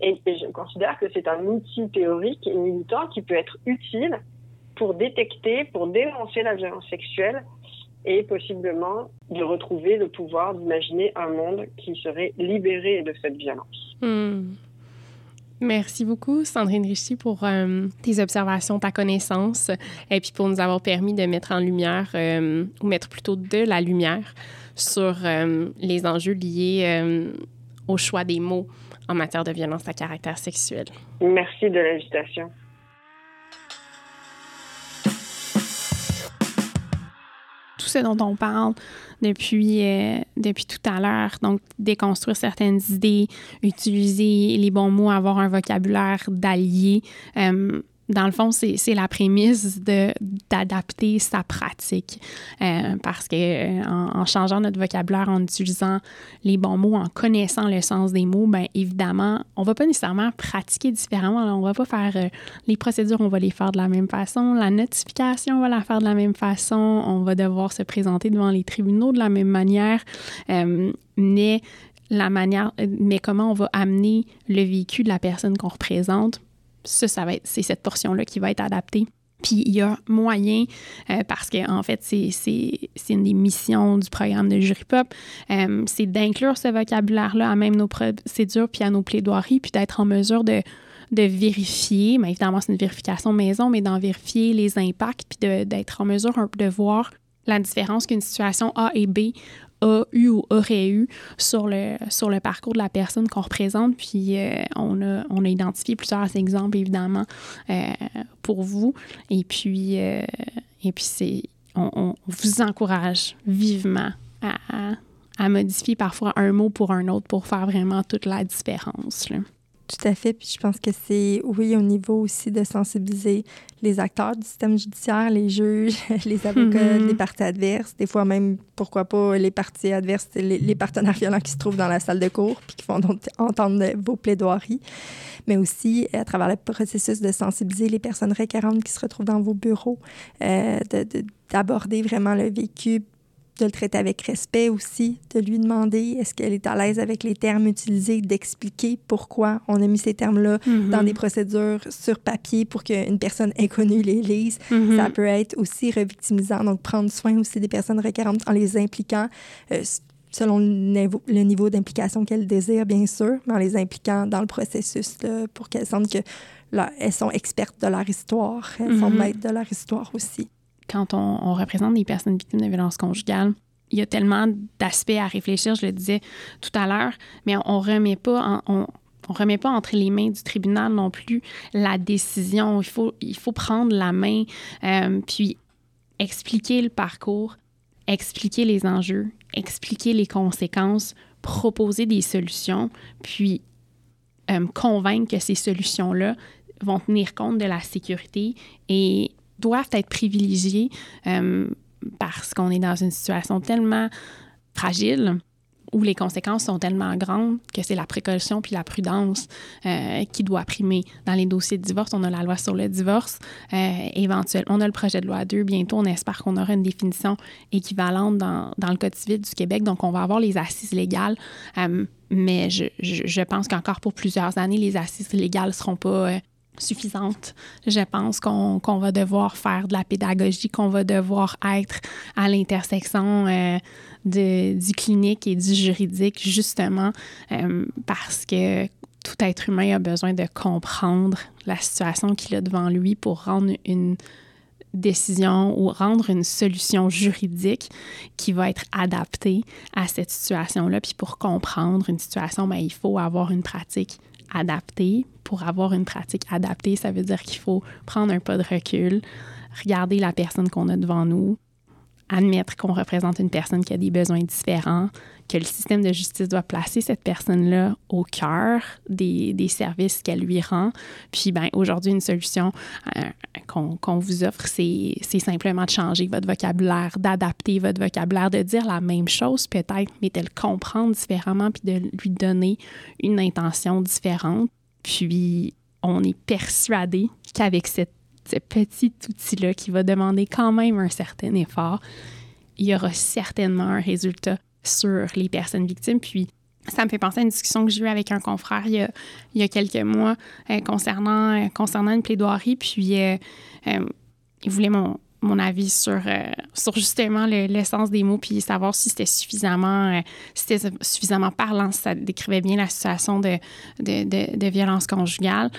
Et, et, je considère que c'est un outil théorique et militant qui peut être utile pour détecter, pour dénoncer la violence sexuelle et possiblement de retrouver le pouvoir d'imaginer un monde qui serait libéré de cette violence. Hmm. Merci beaucoup, Sandrine Richie, pour euh, tes observations, ta connaissance, et puis pour nous avoir permis de mettre en lumière, euh, ou mettre plutôt de la lumière sur euh, les enjeux liés au choix des mots en matière de violence à caractère sexuel. Merci de l'invitation. Dont on parle depuis, euh, depuis tout à l'heure. Donc, déconstruire certaines idées, utiliser les bons mots, avoir un vocabulaire d'allié. Euh, dans le fond, c'est la prémisse d'adapter sa pratique. Euh, parce que euh, en, changeant notre vocabulaire, en utilisant les bons mots, en connaissant le sens des mots, bien évidemment, on va pas nécessairement pratiquer différemment. On va pas faire euh, les procédures, on va les faire de la même façon. La notification, on va la faire de la même façon. On va devoir se présenter devant les tribunaux de la même manière. mais la manière, mais comment on va amener le vécu de la personne qu'on représente ça, ça va être, c'est cette portion-là qui va être adaptée. Puis il y a moyen, euh, parce que en fait, c'est, une des missions du programme de Jury Pop, euh, c'est d'inclure ce vocabulaire-là à même nos procédures puis à nos plaidoiries, puis d'être en mesure de, de vérifier, mais évidemment, c'est une vérification maison, mais d'en vérifier les impacts, puis d'être en mesure de voir la différence qu'une situation A et B a eu ou aurait eu sur le, sur le parcours de la personne qu'on représente. Puis euh, on, a, on a identifié plusieurs exemples, évidemment, euh, pour vous. Et puis, euh, et puis c'est, on, vous encourage vivement à, à, modifier parfois un mot pour un autre pour faire vraiment toute la différence. Là. Tout à fait. Puis je pense que c'est, oui, au niveau aussi de sensibiliser les acteurs du système judiciaire, les juges, les avocats, mm-hmm. les parties adverses, des fois même, pourquoi pas, les parties adverses, les, partenaires violents qui se trouvent dans la salle de cours puis qui font donc entendre vos plaidoiries, mais aussi à travers le processus de sensibiliser les personnes requérantes qui se retrouvent dans vos bureaux, euh, d'aborder vraiment le vécu de le traiter avec respect aussi, de lui demander est-ce qu'elle est à l'aise avec les termes utilisés, d'expliquer pourquoi on a mis ces termes-là mm-hmm. dans des procédures sur papier pour qu'une personne inconnue les lise. Mm-hmm. Ça peut être aussi revictimisant, donc prendre soin aussi des personnes requérantes en les impliquant. Euh, selon le niveau, d'implication qu'elles désirent, bien sûr, mais en les impliquant dans le processus pour qu'elles sentent que elles sont expertes de leur histoire, elles sont mm-hmm. maîtres de leur histoire aussi quand on, représente des personnes victimes de violences conjugales, il y a tellement d'aspects à réfléchir, je le disais tout à l'heure, mais on remet pas on, remet pas entre les mains du tribunal non plus la décision. Il faut, il faut prendre la main, euh, puis expliquer le parcours, expliquer les enjeux, expliquer les conséquences, proposer des solutions, puis euh, convaincre que ces solutions-là vont tenir compte de la sécurité et doivent être privilégiés euh, parce qu'on est dans une situation tellement fragile où les conséquences sont tellement grandes que c'est la précaution puis la prudence euh, qui doit primer. Dans les dossiers de divorce, on a la loi sur le divorce. Euh, éventuellement, on a le projet de loi 2. Bientôt, on espère qu'on aura une définition équivalente dans, dans, le Code civil du Québec. Donc, on va avoir les assises légales. mais je, je, je pense qu'encore pour plusieurs années, les assises légales ne seront pas suffisante. Je pense qu'on va devoir faire de la pédagogie, qu'on va devoir être à l'intersection euh, du clinique et du juridique, justement, euh, parce que tout être humain a besoin de comprendre la situation qu'il a devant lui pour rendre une décision ou rendre une solution juridique qui va être adaptée à cette situation-là. Puis pour comprendre une situation, bien, il faut avoir une pratique adaptée. Pour avoir une pratique adaptée, ça veut dire qu'il faut prendre un pas de recul, regarder la personne qu'on a devant nous, admettre qu'on représente une personne qui a des besoins différents, que le système de justice doit placer cette personne-là au cœur des, des services qu'elle lui rend. Puis, ben, aujourd'hui, une solution euh, qu'on vous offre, c'est simplement de changer votre vocabulaire, d'adapter votre vocabulaire, de dire la même chose peut-être, mais de le comprendre différemment, puis de lui donner une intention différente. Puis, on est persuadé qu'avec cette ce petit outil-là qui va demander quand même un certain effort, il y aura certainement un résultat sur les personnes victimes. Puis, ça me fait penser à une discussion que j'ai eue avec un confrère il y a, quelques mois euh, concernant, euh, concernant une plaidoirie. Puis, euh, il voulait mon, mon avis sur, sur justement l'essence des mots, puis savoir si c'était suffisamment, c'était suffisamment parlant, si ça décrivait bien la situation de, de, de, de violence conjugale.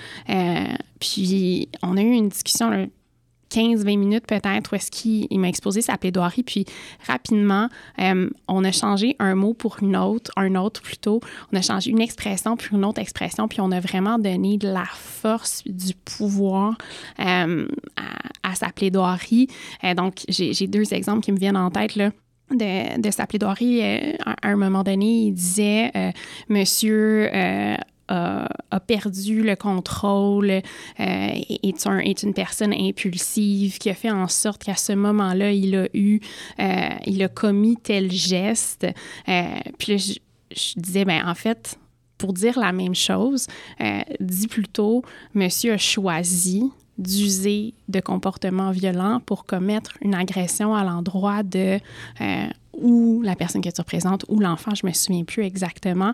puis on a eu une discussion 15-20 minutes peut-être où est-ce qu'il m'a exposé sa plaidoirie. Puis rapidement, euh, on a changé un mot pour une autre, un autre plutôt. On a changé une expression pour une autre expression. Puis on a vraiment donné de la force, du pouvoir euh, à, sa plaidoirie. Euh, donc, j'ai deux exemples qui me viennent en tête. Là. De, de, sa plaidoirie, à un moment donné, il disait Monsieur a, perdu le contrôle, euh, est, est, une personne impulsive, qui a fait en sorte qu'à ce moment-là, il a eu, euh, il a commis tel geste. Euh, puis là, je, disais, ben en fait, pour dire la même chose, dis plutôt, monsieur a choisi d'user de comportements violents pour commettre une agression à l'endroit de ou la personne que tu représentes ou l'enfant, je me souviens plus exactement,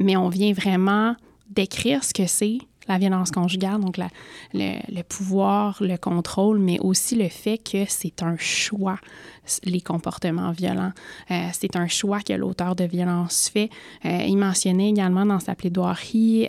mais on vient vraiment décrire ce que c'est la violence conjugale, donc le, pouvoir, le contrôle, mais aussi le fait que c'est un choix, les comportements violents. Euh, c'est un choix que l'auteur de violence fait. Euh, il mentionnait également dans sa plaidoirie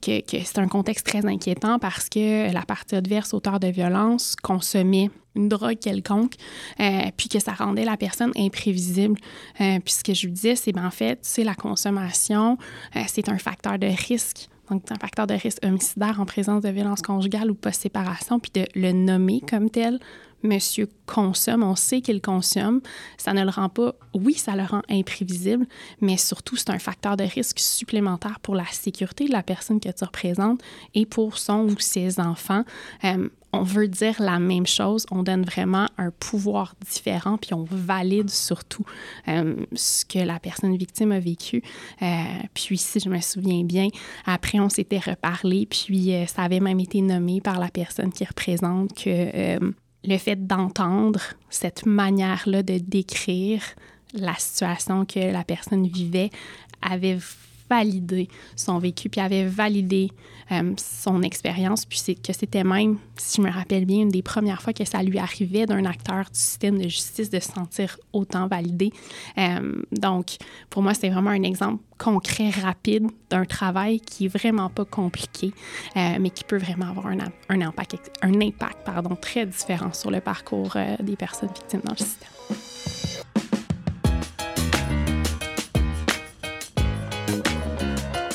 que, c'est un contexte très inquiétant parce que la partie adverse, auteur de violence, consommait une drogue quelconque, euh, puis que ça rendait la personne imprévisible. Euh, puis ce que je lui disais, c'est ben, en fait, c'est la consommation, euh, c'est un facteur de risque. Donc, c'est un facteur de risque homicidaire en présence de violence conjugale ou post-séparation, puis de le nommer comme tel monsieur consomme, on sait qu'il consomme, ça ne le rend pas, oui, ça le rend imprévisible, mais surtout, c'est un facteur de risque supplémentaire pour la sécurité de la personne que tu représentes et pour son ou ses enfants. Euh, on veut dire la même chose, on donne vraiment un pouvoir différent, puis on valide surtout euh, ce que la personne victime a vécu. Euh, puis si je me souviens bien, après on s'était reparlé, puis ça avait même été nommé par la personne qui représente que le fait d'entendre cette manière-là de décrire la situation que la personne vivait avait validé son vécu, puis avait validé euh, son expérience, puis c'est que c'était même, si je me rappelle bien, une des premières fois que ça lui arrivait d'un acteur du système de justice de se sentir autant validé. Euh, donc, pour moi, c'est vraiment un exemple concret, rapide d'un travail qui est vraiment pas compliqué, euh, mais qui peut vraiment avoir un, un impact, un impact pardon, très différent sur le parcours des personnes victimes dans le système.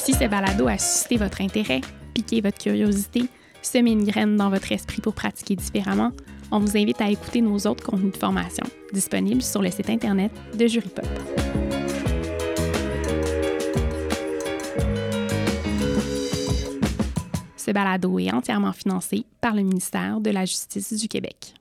Si ce balado a suscité votre intérêt, piqué votre curiosité, semé une graine dans votre esprit pour pratiquer différemment, on vous invite à écouter nos autres contenus de formation disponibles sur le site Internet de JuryPop. Ce balado est entièrement financé par le ministère de la Justice du Québec.